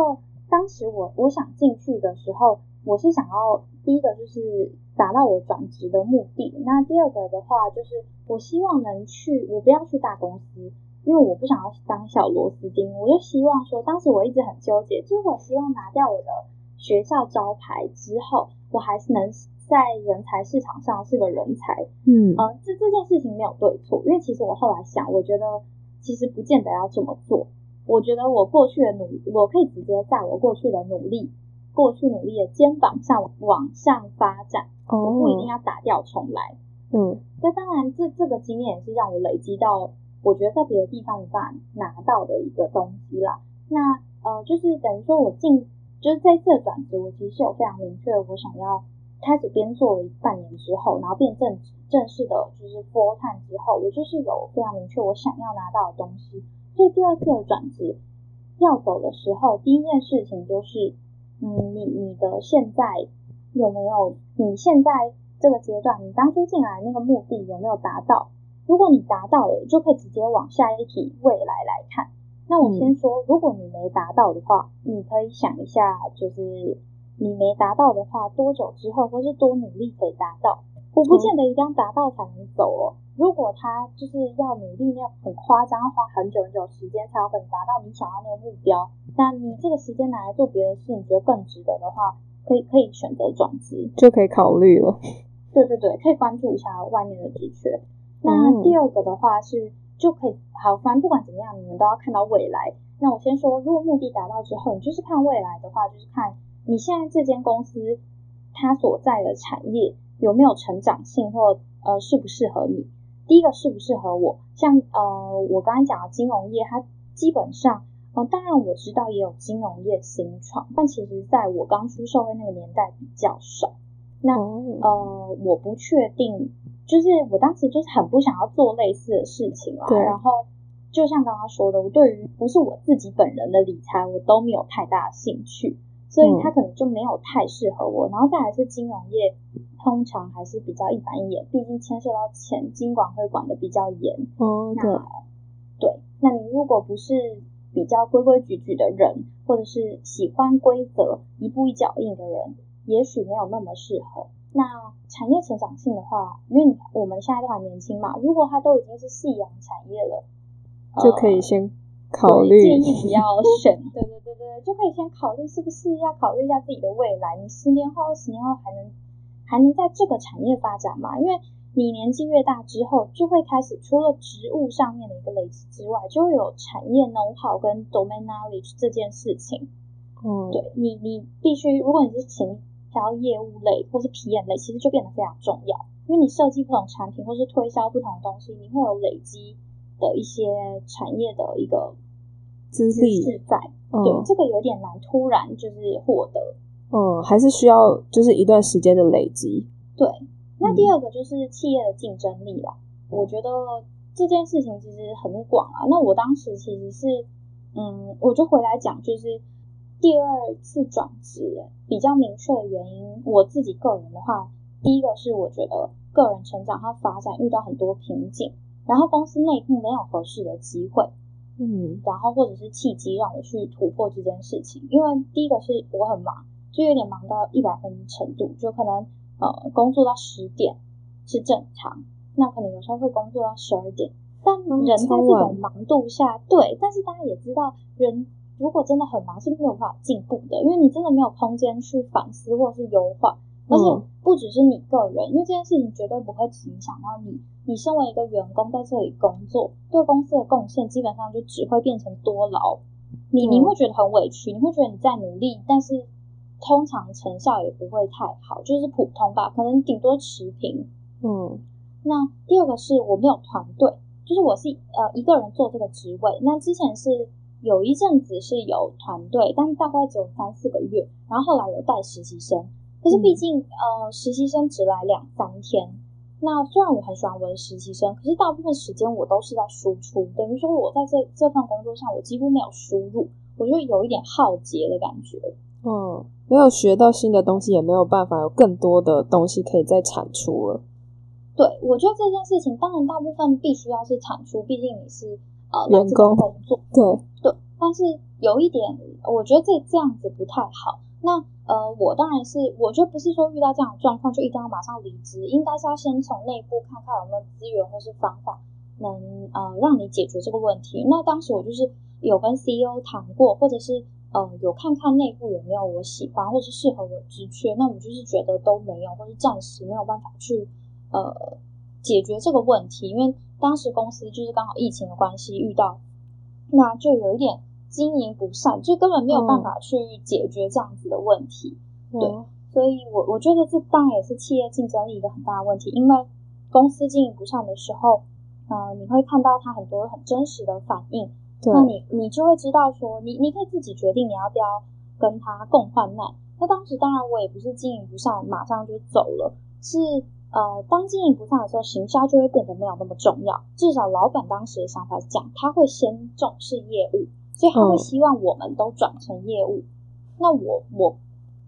当时我我想进去的时候，我是想要第一个就是。达到我转职的目的。那第二个的话，就是我希望能去，我不要去大公司，因为我不想要当小螺丝钉。我就希望说，当时我一直很纠结，就是我希望拿掉我的学校招牌之后，我还是能在人才市场上是个人才。嗯，呃，这这件事情没有对错，因为其实我后来想，我觉得其实不见得要这么做。我觉得我过去的努，我可以直接在我过去的努力、过去努力的肩膀上往上发展，我不一定要打掉重来。嗯，那当然，这这个经验也是让我累积到，我觉得在别的地方无法拿到的一个东西啦。那呃，就是等于说我进，就是这次的转职，我其实有非常明确，我想要开始边做了半年之后，然后变正正式的，就是 full time 之后，我就是有非常明确我想要拿到的东西。所以第二次的转职要走的时候，第一件事情就是，嗯，你你的现在有没有？你现在这个阶段，你当初进来那个目的有没有达到？如果你达到了，就可以直接往下一题未来来看。那我先说，如果你没达到的话，你可以想一下，就是你没达到的话，多久之后，或是多努力可以达到？我不见得一定要达到才能走哦。如果他就是要努力，要很夸张，花很久很久时间才有可能达到你想要那个目标，那你这个时间拿来做别的事，你觉得更值得的话，可以可以选择转职，就可以考虑了。[LAUGHS] 对对对，可以关注一下外面的职缺。那第二个的话是，就可以好，反正不管怎么样，你们都要看到未来。那我先说，如果目的达到之后，你就是看未来的话，就是看你现在这间公司它所在的产业有没有成长性，或呃适不适合你。第一个适不适合我？像呃，我刚才讲的金融业，它基本上，呃，当然我知道也有金融业新创，但其实在我刚出社会那个年代比较少。那呃，我不确定，就是我当时就是很不想要做类似的事情啊。然后就像刚刚说的，我对于不是我自己本人的理财，我都没有太大兴趣。所以它可能就没有太适合我，然后再来是金融业，通常还是比较一板一眼，毕竟牵涉到钱，金管会管的比较严。哦，对，对，那你如果不是比较规规矩矩的人，或者是喜欢规则、一步一脚印的人，也许没有那么适合。那产业成长性的话，因为我们现在都还年轻嘛，如果它都已经是夕阳产业了，就可以先考虑，建议不要选，[LAUGHS] 对对对对。就可以先考虑是不是要考虑一下自己的未来，你十年后、二十年后还能还能在这个产业发展吗？因为你年纪越大之后，就会开始除了职务上面的一个累积之外，就会有产业 know how 跟 domain knowledge 这件事情。嗯，对你，你必须如果你是行销业务类或是皮眼类，其实就变得非常重要，因为你设计不同产品或是推销不同的东西，你会有累积的一些产业的一个资历在。对，这个有点难，突然就是获得，嗯，还是需要就是一段时间的累积。对，那第二个就是企业的竞争力啦。我觉得这件事情其实很广啊。那我当时其实是，嗯，我就回来讲，就是第二次转职比较明确的原因，我自己个人的话，第一个是我觉得个人成长和发展遇到很多瓶颈，然后公司内部没有合适的机会。嗯，然后或者是契机让我去突破这件事情，因为第一个是我很忙，就有点忙到一百分程度，就可能呃工作到十点是正常，那可能有时候会工作到十二点，但人在这种忙度下，对，但是大家也知道，人如果真的很忙是没有办法进步的，因为你真的没有空间去反思或是优化。而且不只是你个人，因为这件事情绝对不会只影响到你。你身为一个员工在这里工作，对公司的贡献基本上就只会变成多劳。你你会觉得很委屈，你会觉得你在努力，但是通常成效也不会太好，就是普通吧，可能顶多持平。嗯，那第二个是我没有团队，就是我是呃一个人做这个职位。那之前是有一阵子是有团队，但大概只有三四个月，然后后来有带实习生。可是毕竟，呃，实习生只来两三天。那虽然我很喜欢我的实习生，可是大部分时间我都是在输出，等于说我在这这份工作上，我几乎没有输入，我就有一点耗竭的感觉。嗯，没有学到新的东西，也没有办法有更多的东西可以再产出了。对，我觉得这件事情，当然大部分必须要是产出，毕竟你是呃员工工作。对对，但是有一点，我觉得这这样子不太好。那呃，我当然是，我就不是说遇到这样的状况就一定要马上离职，应该是要先从内部看看有没有资源或是方法能呃让你解决这个问题。那当时我就是有跟 CEO 谈过，或者是呃，有看看内部有没有我喜欢或者是适合我的职缺，那我就是觉得都没有，或是暂时没有办法去呃解决这个问题，因为当时公司就是刚好疫情的关系遇到，那就有一点经营不善，就根本没有办法去解决这样子的问题。对，所以我我觉得这当然也是企业竞争力一个很大的问题，因为公司经营不善的时候，呃，你会看到它很多很真实的反应。那你你就会知道说，你你可以自己决定你要不要跟他共患难。那当时当然我也不是经营不善，马上就走了。是呃，当经营不善的时候，行销就会变得没有那么重要。至少老板当时的想法是这样，他会先重视业务，所以他会希望我们都转成业务。那我我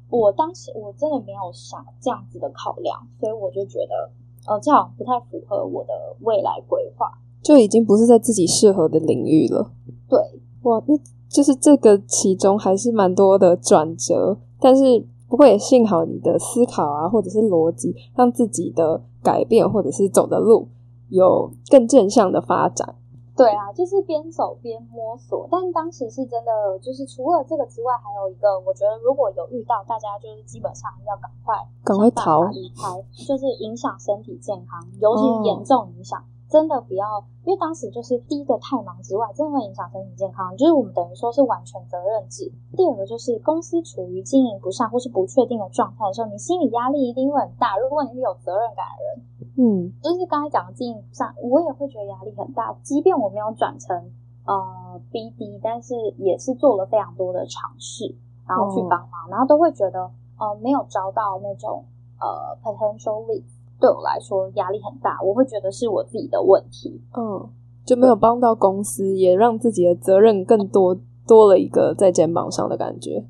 我当时我真的没有想这样子的考量，所以我就觉得呃，这样不太符合我的未来规划。就已经不是在自己适合的领域了。对，哇，那就是这个其中还是蛮多的转折，但是不过也幸好你的思考啊，或者是逻辑，让自己的改变或者是走的路有更正向的发展。对啊，就是边走边摸索，但当时是真的，就是除了这个之外，还有一个，我觉得如果有遇到，大家就是基本上要赶快赶快逃离开，就是影响身体健康，尤其是严重影响。真的不要，因为当时就是第一个太忙之外，真的会影响身体健康。就是我们等于说是完全责任制。第二个就是公司处于经营不善或是不确定的状态的时候，你心理压力一定会很大。如果你是有责任感的人，嗯，就是刚才讲的经营不善，我也会觉得压力很大。即便我没有转成呃 BD，但是也是做了非常多的尝试，然后去帮忙，然后都会觉得呃没有招到那种呃 potential lead。对我来说压力很大，我会觉得是我自己的问题。嗯，就没有帮到公司，也让自己的责任更多多了一个在肩膀上的感觉。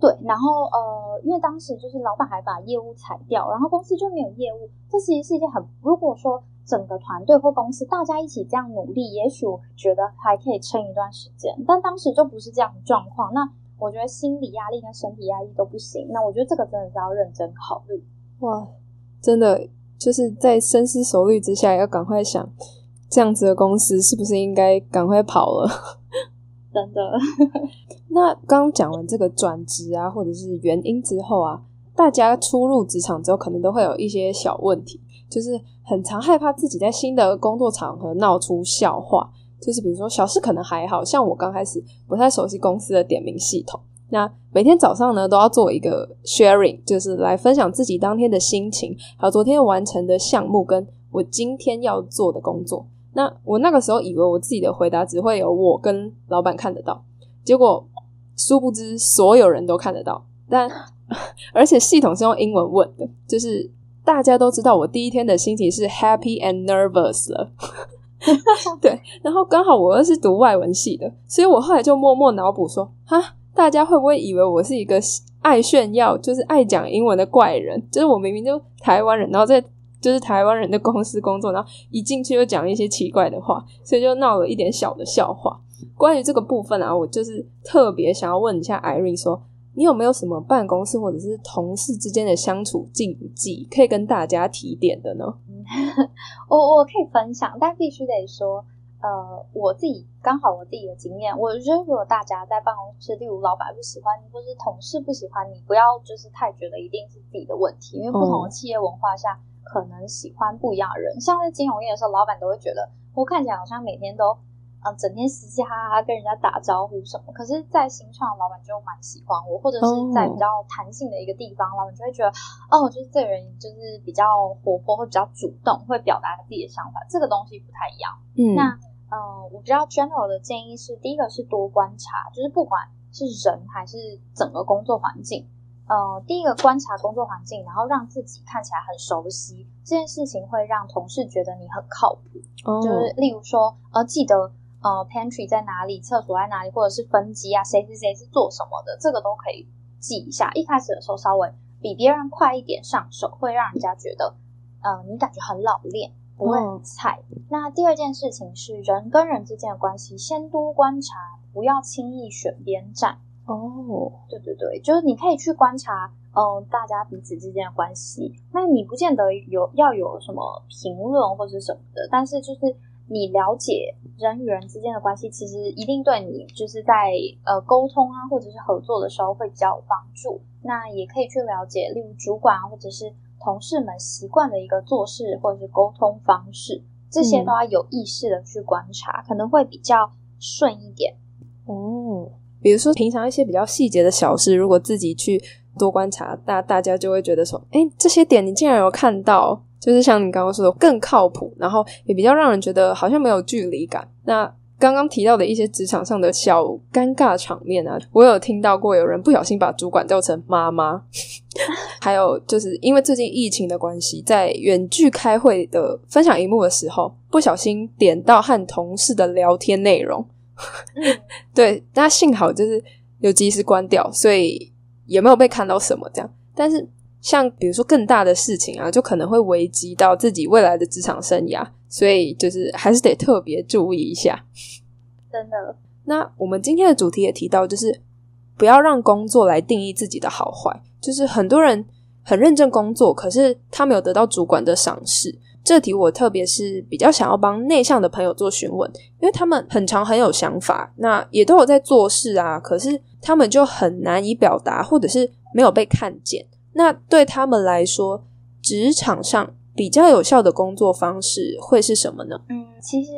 对，然后呃，因为当时就是老板还把业务裁掉，然后公司就没有业务。这其实是一件很，如果说整个团队或公司大家一起这样努力，也许我觉得还可以撑一段时间。但当时就不是这样的状况，那我觉得心理压力跟身体压力都不行。那我觉得这个真的是要认真考虑。哇，真的。就是在深思熟虑之下，要赶快想这样子的公司是不是应该赶快跑了？[LAUGHS] 真的。那刚讲完这个转职啊，或者是原因之后啊，大家初入职场之后，可能都会有一些小问题，就是很常害怕自己在新的工作场合闹出笑话。就是比如说小事可能还好，像我刚开始不太熟悉公司的点名系统。那每天早上呢，都要做一个 sharing，就是来分享自己当天的心情，还有昨天完成的项目，跟我今天要做的工作。那我那个时候以为我自己的回答只会有我跟老板看得到，结果殊不知所有人都看得到。但 [LAUGHS] 而且系统是用英文问的，就是大家都知道我第一天的心情是 happy and nervous 了。[LAUGHS] 对，然后刚好我又是读外文系的，所以我后来就默默脑补说，哈。大家会不会以为我是一个爱炫耀、就是爱讲英文的怪人？就是我明明就台湾人，然后在就是台湾人的公司工作，然后一进去又讲一些奇怪的话，所以就闹了一点小的笑话。关于这个部分啊，我就是特别想要问一下 Irene，说你有没有什么办公室或者是同事之间的相处禁忌，可以跟大家提点的呢？[LAUGHS] 我我可以分享，但必须得说。呃，我自己刚好我自己的经验，我觉得如果大家在办公室，例如老板不喜欢你，或是同事不喜欢你，不要就是太觉得一定是自己的问题，因为不同的企业文化下，可能喜欢不一样的人。像在金融业的时候，老板都会觉得我看起来好像每天都嗯整天嘻嘻哈哈跟人家打招呼什么，可是，在新创老板就蛮喜欢我，或者是在比较弹性的一个地方，老板就会觉得哦，就是这个人就是比较活泼，会比较主动，会表达自己的想法，这个东西不太一样。嗯，那。呃，我比较 general 的建议是，第一个是多观察，就是不管是人还是整个工作环境，呃，第一个观察工作环境，然后让自己看起来很熟悉，这件事情会让同事觉得你很靠谱。就是例如说，呃，记得呃 pantry 在哪里，厕所在哪里，或者是分机啊，谁谁谁是做什么的，这个都可以记一下。一开始的时候稍微比别人快一点上手，会让人家觉得，呃，你感觉很老练。不会很菜。那第二件事情是人跟人之间的关系，先多观察，不要轻易选边站。哦，对对对，就是你可以去观察，嗯，大家彼此之间的关系。那你不见得有要有什么评论或者什么的，但是就是你了解人与人之间的关系，其实一定对你就是在呃沟通啊，或者是合作的时候会比较有帮助。那也可以去了解，例如主管啊，或者是同事们习惯的一个做事或者是沟通方式，这些都要有意识的去观察，可能会比较顺一点。嗯，比如说平常一些比较细节的小事，如果自己去多观察，大大家就会觉得说，哎，这些点你竟然有看到。就是像你刚刚说的更靠谱，然后也比较让人觉得好像没有距离感。那刚刚提到的一些职场上的小尴尬场面啊，我有听到过有人不小心把主管叫成妈妈，[LAUGHS] 还有就是因为最近疫情的关系，在远距开会的分享荧幕的时候，不小心点到和同事的聊天内容，[LAUGHS] 对，那幸好就是有及时关掉，所以也没有被看到什么这样，但是。像比如说更大的事情啊，就可能会危及到自己未来的职场生涯，所以就是还是得特别注意一下。真的。那我们今天的主题也提到，就是不要让工作来定义自己的好坏。就是很多人很认真工作，可是他没有得到主管的赏识。这题我特别是比较想要帮内向的朋友做询问，因为他们很常很有想法，那也都有在做事啊，可是他们就很难以表达，或者是没有被看见。那对他们来说，职场上比较有效的工作方式会是什么呢？嗯，其实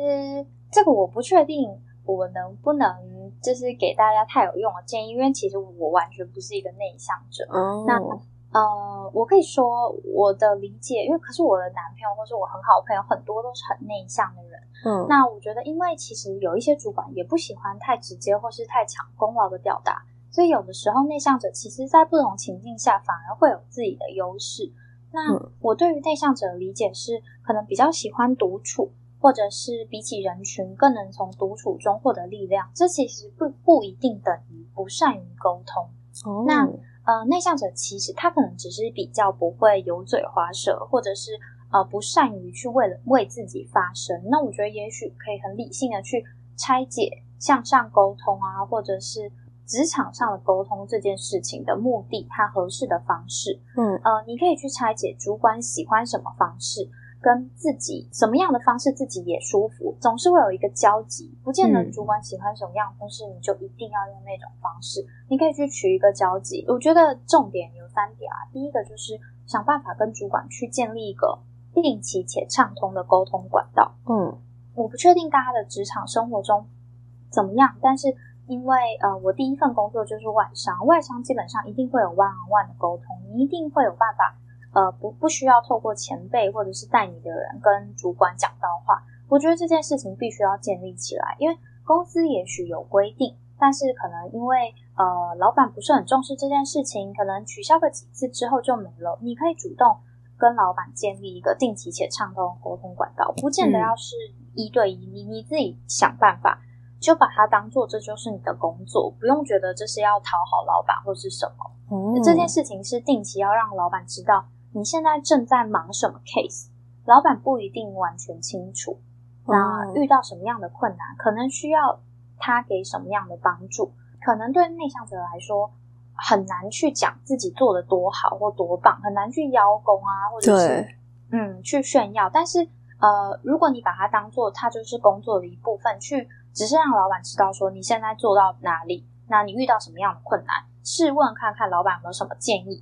这个我不确定，我能不能就是给大家太有用的建议，因为其实我完全不是一个内向者。哦，那呃，我可以说我的理解，因为可是我的男朋友或是我很好的朋友很多都是很内向的人。嗯，那我觉得，因为其实有一些主管也不喜欢太直接或是太抢功劳的表达。所以有的时候，内向者其实在不同情境下反而会有自己的优势。那我对于内向者的理解是，可能比较喜欢独处，或者是比起人群更能从独处中获得力量。这其实不不一定等于不善于沟通。哦那呃，内向者其实他可能只是比较不会油嘴滑舌，或者是呃不善于去为了为自己发声。那我觉得也许可以很理性的去拆解向上沟通啊，或者是。职场上的沟通这件事情的目的和合适的方式，嗯呃，你可以去拆解主管喜欢什么方式，跟自己什么样的方式自己也舒服，总是会有一个交集。不见得主管喜欢什么样的方式，你就一定要用那种方式。你可以去取一个交集。我觉得重点有三点啊，第一个就是想办法跟主管去建立一个定期且畅通的沟通管道。嗯，我不确定大家的职场生活中怎么样，但是。因为呃，我第一份工作就是外商，外商基本上一定会有 one on one 的沟通，你一定会有办法，呃，不不需要透过前辈或者是带你的人跟主管讲到话。我觉得这件事情必须要建立起来，因为公司也许有规定，但是可能因为呃老板不是很重视这件事情，可能取消个几次之后就没了。你可以主动跟老板建立一个定期且畅通沟通管道，不见得要是一对一，你你自己想办法。就把它当做这就是你的工作，不用觉得这是要讨好老板或是什么。这件事情是定期要让老板知道你现在正在忙什么 case，老板不一定完全清楚。那遇到什么样的困难，可能需要他给什么样的帮助，可能对内向者来说很难去讲自己做的多好或多棒，很难去邀功啊，或者是嗯去炫耀。但是呃，如果你把它当做它就是工作的一部分去。只是让老板知道说你现在做到哪里，那你遇到什么样的困难？试问看看老板有没有什么建议？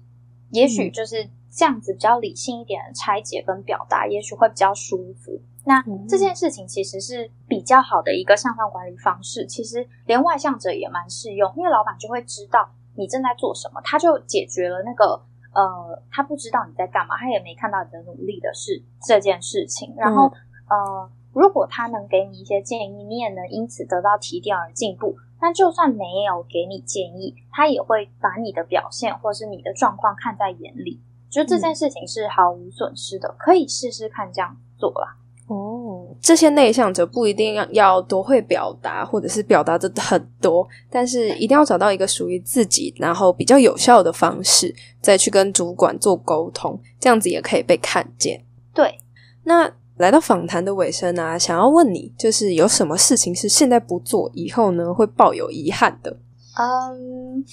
也许就是这样子比较理性一点的拆解跟表达，也许会比较舒服。那这件事情其实是比较好的一个向上管理方式，其实连外向者也蛮适用，因为老板就会知道你正在做什么，他就解决了那个呃，他不知道你在干嘛，他也没看到你的努力的事这件事情，然后呃。如果他能给你一些建议，你也能因此得到提点而进步。那就算没有给你建议，他也会把你的表现或是你的状况看在眼里，就这件事情是毫无损失的，可以试试看这样做啦。哦，这些内向者不一定要要多会表达，或者是表达的很多，但是一定要找到一个属于自己，然后比较有效的方式，再去跟主管做沟通，这样子也可以被看见。对，那。来到访谈的尾声啊，想要问你，就是有什么事情是现在不做，以后呢会抱有遗憾的？嗯，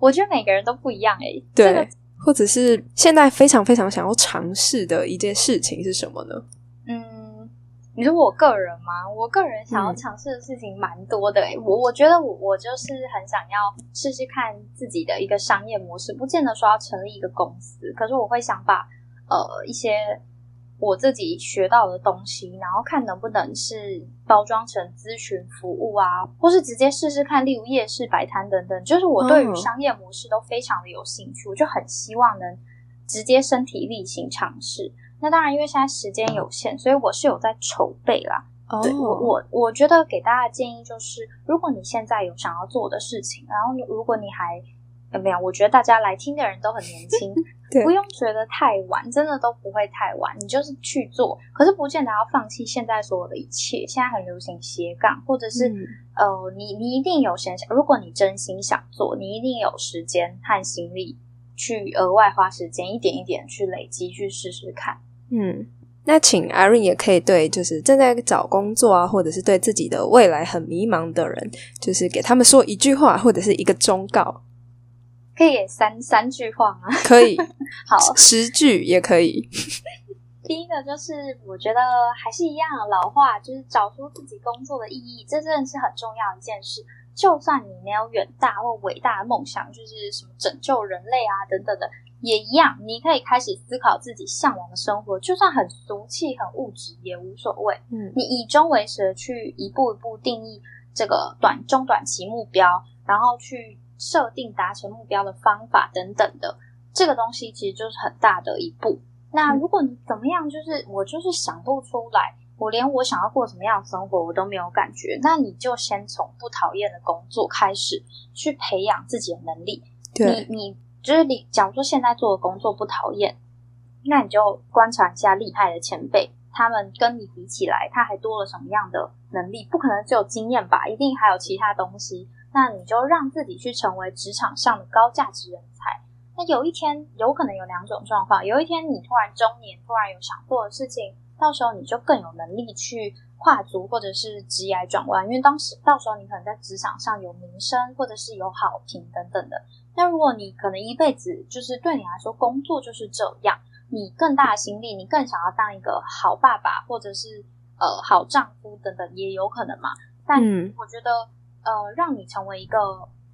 我觉得每个人都不一样诶。对，或者是现在非常非常想要尝试的一件事情是什么呢？嗯，你说我个人吗？我个人想要尝试的事情蛮多的。我我觉得我我就是很想要试试看自己的一个商业模式，不见得说要成立一个公司，可是我会想把呃一些我自己学到的东西，然后看能不能是包装成咨询服务啊，或是直接试试看，例如夜市摆摊等等。就是我对于商业模式都非常的有兴趣，我就很希望能直接身体力行尝试。那当然，因为现在时间有限，所以我是有在筹备啦。对我，我我觉得给大家的建议就是，如果你现在有想要做的事情，然后如果你还有没有，我觉得大家来听的人都很年轻，[LAUGHS] 不用觉得太晚，真的都不会太晚。你就是去做，可是不见得要放弃现在所有的一切。现在很流行斜杠，或者是呃，你你一定有闲想，如果你真心想做，你一定有时间和心力去额外花时间，一点一点去累积，去试试看。嗯，那请 Irene 也可以对，就是正在找工作啊，或者是对自己的未来很迷茫的人，就是给他们说一句话，或者是一个忠告。可以三三句话吗？[LAUGHS] 可以，[LAUGHS] 好，十句也可以。[LAUGHS] 第一个就是，我觉得还是一样老话，就是找出自己工作的意义，这真的是很重要一件事。就算你没有远大或伟大的梦想，就是什么拯救人类啊等等的。也一样，你可以开始思考自己向往的生活，就算很俗气、很物质也无所谓。嗯，你以终为始的去一步一步定义这个短中短期目标，然后去设定达成目标的方法等等的，这个东西其实就是很大的一步。那如果你怎么样，就是我就是想不出来，我连我想要过什么样的生活我都没有感觉，那你就先从不讨厌的工作开始，去培养自己的能力。对，你你。就是你，假如说现在做的工作不讨厌，那你就观察一下厉害的前辈，他们跟你比起来，他还多了什么样的能力？不可能只有经验吧，一定还有其他东西。那你就让自己去成为职场上的高价值人才。那有一天，有可能有两种状况：有一天你突然中年，突然有想做的事情，到时候你就更有能力去跨足或者是职业转弯，因为当时到时候你可能在职场上有名声，或者是有好评等等的。那如果你可能一辈子就是对你来说工作就是这样，你更大的心力，你更想要当一个好爸爸或者是呃好丈夫等等，也有可能嘛。但我觉得呃，让你成为一个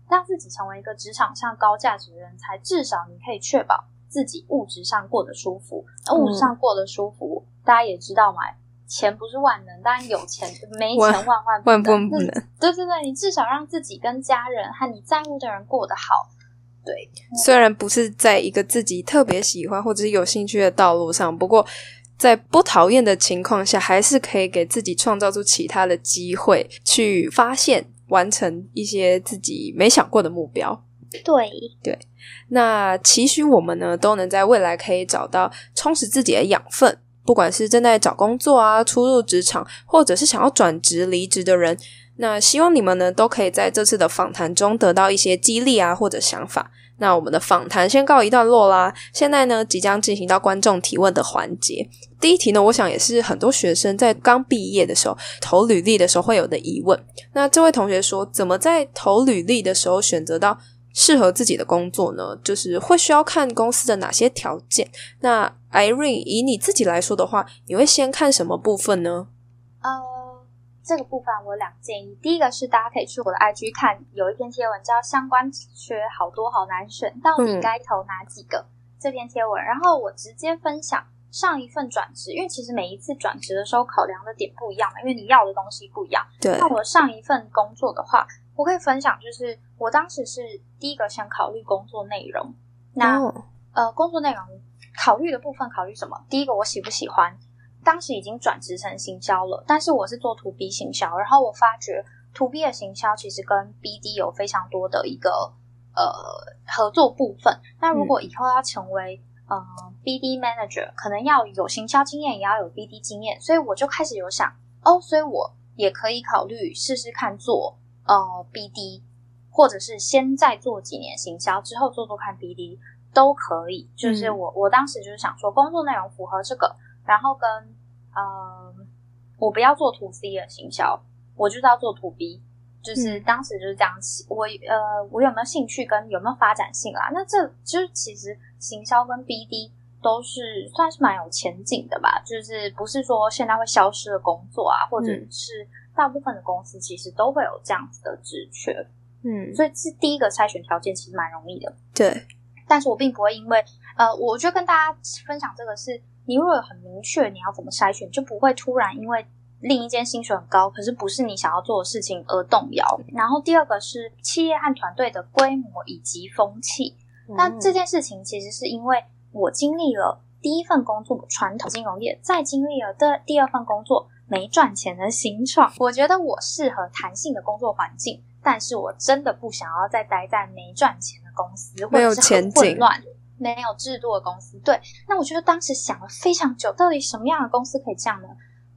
让自己成为一个职场上高价值的人才，至少你可以确保自己物质上过得舒服。物质上过得舒服，大家也知道嘛，钱不是万能，当然有钱没钱万万万不能。对对对，你至少让自己跟家人和你在乎的人过得好。对，虽然不是在一个自己特别喜欢或者是有兴趣的道路上，不过在不讨厌的情况下，还是可以给自己创造出其他的机会，去发现、完成一些自己没想过的目标。对对，那期许我们呢，都能在未来可以找到充实自己的养分，不管是正在找工作啊、初入职场，或者是想要转职离职的人。那希望你们呢都可以在这次的访谈中得到一些激励啊或者想法。那我们的访谈先告一段落啦。现在呢即将进行到观众提问的环节。第一题呢，我想也是很多学生在刚毕业的时候投履历的时候会有的疑问。那这位同学说，怎么在投履历的时候选择到适合自己的工作呢？就是会需要看公司的哪些条件？那 Irene 以你自己来说的话，你会先看什么部分呢？呃。这个部分我有两个建议，第一个是大家可以去我的 IG 看，有一篇贴文叫“相关缺好多好难选，到底该投哪几个”这篇贴文，然后我直接分享上一份转职，因为其实每一次转职的时候考量的点不一样嘛，因为你要的东西不一样。对。那我上一份工作的话，我可以分享，就是我当时是第一个想考虑工作内容。那呃，工作内容考虑的部分考虑什么？第一个我喜不喜欢。当时已经转职成行销了，但是我是做 to B 行销，然后我发觉 to B 的行销其实跟 BD 有非常多的一个呃合作部分。那如果以后要成为呃 BD manager，可能要有行销经验，也要有 BD 经验，所以我就开始有想哦，所以我也可以考虑试试看做呃 BD，或者是先再做几年行销，之后做做看 BD 都可以。就是我我当时就是想说，工作内容符合这个。然后跟呃，我不要做 to C 的行销，我就是要做 to B，就是当时就是这样。我呃，我有没有兴趣跟有没有发展性啦？那这就是其实行销跟 BD 都是算是蛮有前景的吧，就是不是说现在会消失的工作啊，或者是大部分的公司其实都会有这样子的职缺，嗯，所以是第一个筛选条件其实蛮容易的。对，但是我并不会因为呃，我就跟大家分享这个是，你如果有很明确你要怎么筛选，就不会突然因为另一间薪水很高，可是不是你想要做的事情而动摇。然后第二个是企业和团队的规模以及风气。那这件事情其实是因为我经历了第一份工作传统金融业，再经历了的第二份工作没赚钱的新创，我觉得我适合弹性的工作环境，但是我真的不想要再待在没赚钱的公司，或者是很混乱、没有制度的公司。对，那我觉得当时想了非常久，到底什么样的公司可以这样呢？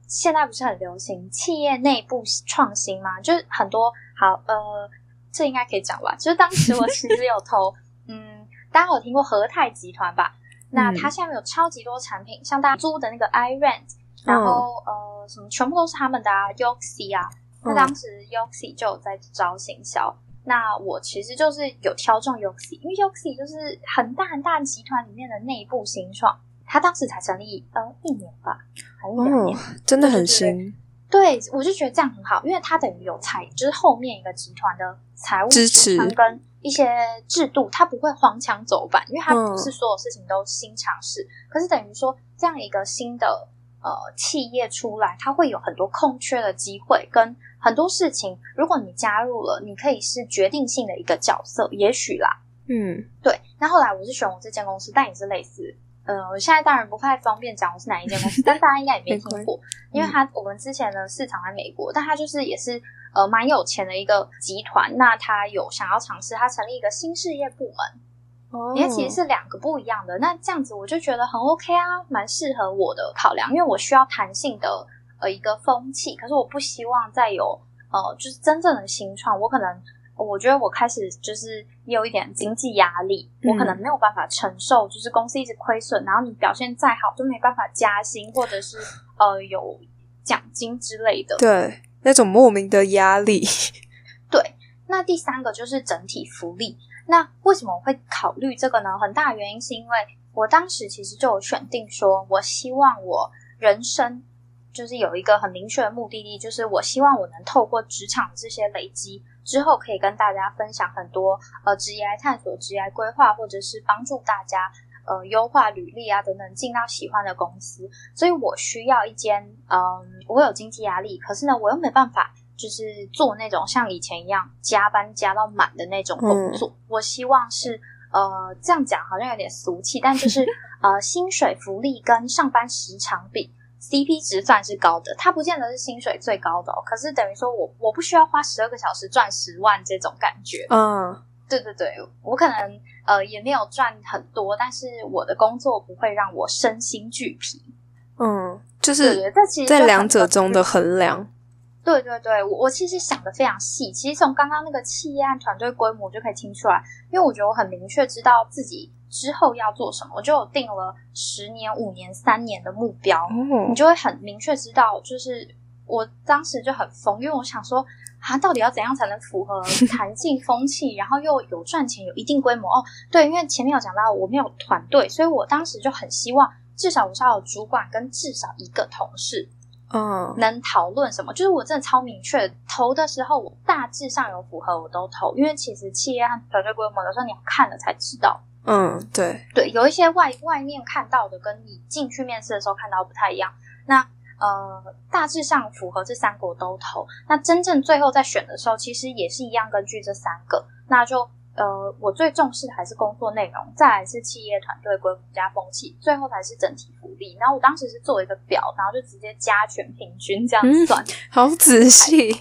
现在不是很流行企业内部创新吗？就是很多好呃，这应该可以讲吧？就是当时我其实有投，[LAUGHS] 嗯，大家有听过和泰集团吧？那它下面有超级多产品，像大家租的那个 iRent，然后呃什么全部都是他们的啊 y o x i 啊。那当时 y o x i 就有在招行销，那我其实就是有挑中 y o x i 因为 y o x i 就是很大很大集团里面的内部新创。他当时才成立，呃，一年吧，还是两年，真的很新。对，我就觉得这样很好，因为它等于有财，就是后面一个集团的财务支持跟一些制度，它不会荒腔走板，因为它不是所有事情都新尝试。可是等于说，这样一个新的呃企业出来，它会有很多空缺的机会，跟很多事情，如果你加入了，你可以是决定性的一个角色，也许啦。嗯，对。那后来我是选我这间公司，但也是类似。呃，我现在当然不太方便讲我是哪一间公司，[LAUGHS] 但大家应该也没听过，因为他我们之前的市场在美国，但他就是也是呃蛮有钱的一个集团，那他有想要尝试，他成立一个新事业部门，哦，因为其实是两个不一样的，那这样子我就觉得很 OK 啊，蛮适合我的考量，因为我需要弹性的呃一个风气，可是我不希望再有呃就是真正的新创，我可能。我觉得我开始就是也有一点经济压力，我可能没有办法承受，就是公司一直亏损，然后你表现再好都没办法加薪，或者是呃有奖金之类的，对那种莫名的压力。[LAUGHS] 对，那第三个就是整体福利。那为什么我会考虑这个呢？很大原因是因为我当时其实就有选定说，我希望我人生就是有一个很明确的目的地，就是我希望我能透过职场这些累积。之后可以跟大家分享很多呃职业探索、职业规划，或者是帮助大家呃优化履历啊等等，进到喜欢的公司。所以我需要一间嗯，我有经济压力，可是呢，我又没办法就是做那种像以前一样加班加到满的那种工作。我希望是呃这样讲好像有点俗气，但就是 [LAUGHS] 呃薪水、福利跟上班时长比。CP 值算是高的，它不见得是薪水最高的哦。可是等于说我我不需要花十二个小时赚十万这种感觉。嗯，对对对，我可能呃也没有赚很多，但是我的工作不会让我身心俱疲。嗯，就是这其实在两者中的衡量。对对对，我我其实想的非常细，其实从刚刚那个企业案团队规模就可以听出来，因为我觉得我很明确知道自己。之后要做什么，我就有定了十年、五年、三年的目标，你就会很明确知道。就是我当时就很疯，因为我想说，啊，到底要怎样才能符合 [LAUGHS] 弹性风气，然后又有赚钱、有一定规模？哦，对，因为前面有讲到我没有团队，所以我当时就很希望，至少我是要有主管跟至少一个同事，嗯，能讨论什么？就是我真的超明确，投的时候我大致上有符合我都投，因为其实企业和团队规模有时候你要看了才知道。嗯，对对，有一些外外面看到的跟你进去面试的时候看到不太一样。那呃，大致上符合这三个我都投。那真正最后在选的时候，其实也是一样，根据这三个，那就呃，我最重视的还是工作内容，再来是企业团队规模加风气，最后才是整体福利。然后我当时是做一个表，然后就直接加权平均这样算，好仔细。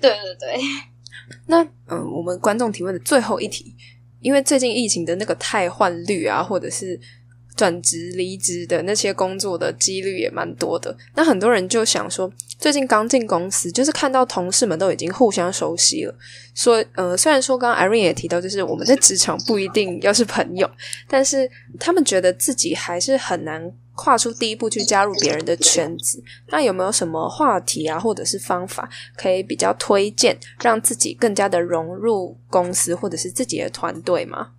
对 [LAUGHS] 对对。[LAUGHS] 那嗯，我们观众提问的最后一题。因为最近疫情的那个汰换率啊，或者是转职离职的那些工作的几率也蛮多的。那很多人就想说，最近刚进公司，就是看到同事们都已经互相熟悉了。说，呃，虽然说刚刚 Irene 也提到，就是我们在职场不一定要是朋友，但是他们觉得自己还是很难。跨出第一步去加入别人的圈子，那有没有什么话题啊，或者是方法可以比较推荐，让自己更加的融入公司或者是自己的团队吗？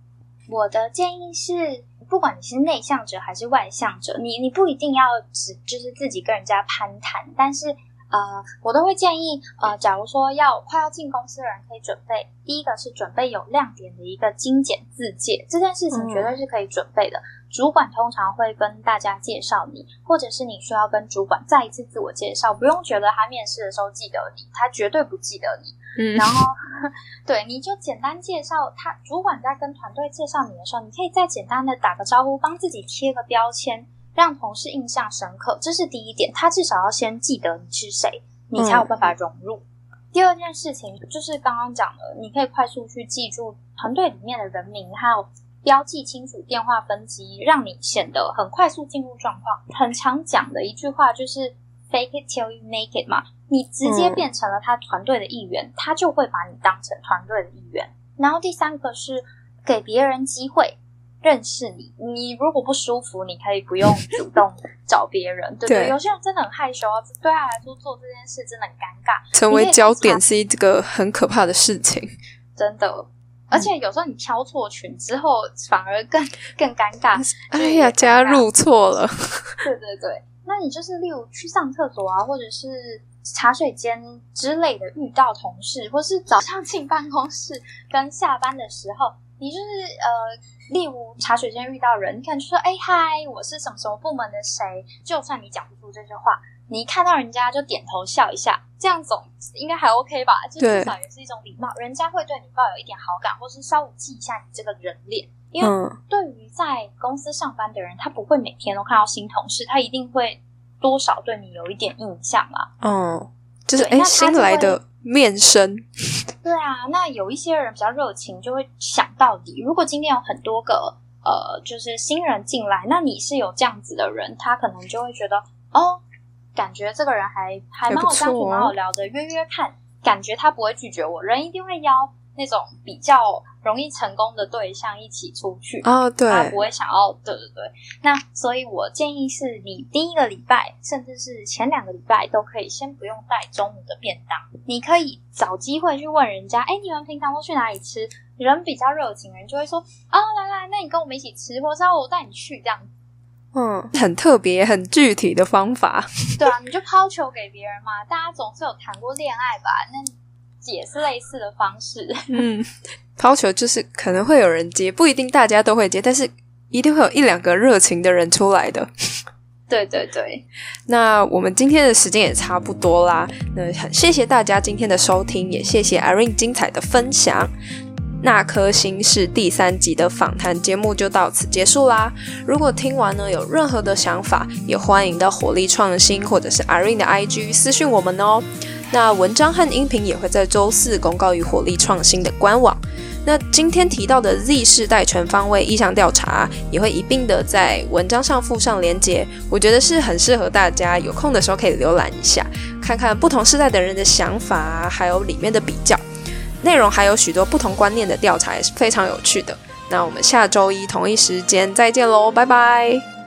我的建议是，不管你是内向者还是外向者，你你不一定要只就是自己跟人家攀谈，但是。呃，我都会建议，呃，假如说要快要进公司的人，可以准备第一个是准备有亮点的一个精简自介，这件事情绝对是可以准备的。主管通常会跟大家介绍你，或者是你需要跟主管再一次自我介绍，不用觉得他面试的时候记得你，他绝对不记得你。嗯，然后 [LAUGHS] 对，你就简单介绍他，主管在跟团队介绍你的时候，你可以再简单的打个招呼，帮自己贴个标签。让同事印象深刻，这是第一点。他至少要先记得你是谁，你才有办法融入。第二件事情就是刚刚讲的，你可以快速去记住团队里面的人名，还有标记清楚电话分机，让你显得很快速进入状况。很常讲的一句话就是 “fake it till you make it” 嘛，你直接变成了他团队的一员，他就会把你当成团队的一员。然后第三个是给别人机会。认识你，你如果不舒服，你可以不用主动找别人，对不对？有些人真的很害羞啊，对他来说做这件事真的很尴尬。成为焦点是一个很可怕的事情，真的。而且有时候你挑错群之后，反而更更尴尬。哎呀，加入错了。对对对，那你就是例如去上厕所啊，或者是茶水间之类的，遇到同事，或是早上进办公室跟下班的时候，你就是呃。例如茶水间遇到人，你可能就说：“哎嗨，我是什么什么部门的谁？”就算你讲不出这些话，你看到人家就点头笑一下，这样总应该还 OK 吧？就至少也是一种礼貌，人家会对你抱有一点好感，或是稍微记一下你这个人脸。因为对于在公司上班的人，他不会每天都看到新同事，他一定会多少对你有一点印象嘛。嗯，就是哎，新来的。面生，对啊，那有一些人比较热情，就会想到底。如果今天有很多个呃，就是新人进来，那你是有这样子的人，他可能就会觉得哦，感觉这个人还还蛮好相处，蛮好聊的，约约看，感觉他不会拒绝我，人一定会邀。那种比较容易成功的对象一起出去啊，对，他不会想要，对对对。那所以我建议是你第一个礼拜，甚至是前两个礼拜，都可以先不用带中午的便当，你可以找机会去问人家，哎，你们平常都去哪里吃？人比较热情，人就会说，啊，来来，那你跟我们一起吃，或者我带你去这样子。嗯，很特别、很具体的方法。[LAUGHS] 对啊，你就抛球给别人嘛。大家总是有谈过恋爱吧？那。也是类似的方式，嗯，抛球就是可能会有人接，不一定大家都会接，但是一定会有一两个热情的人出来的。对对对，那我们今天的时间也差不多啦，那很谢谢大家今天的收听，也谢谢 Irene 精彩的分享。那颗星是第三集的访谈节目就到此结束啦。如果听完呢有任何的想法，也欢迎到火力创新或者是 Irene 的 IG 私讯我们哦。那文章和音频也会在周四公告于火力创新的官网。那今天提到的 Z 世代全方位意向调查也会一并的在文章上附上连接，我觉得是很适合大家有空的时候可以浏览一下，看看不同世代的人的想法，还有里面的比较内容，还有许多不同观念的调查也是非常有趣的。那我们下周一同一时间再见喽，拜拜。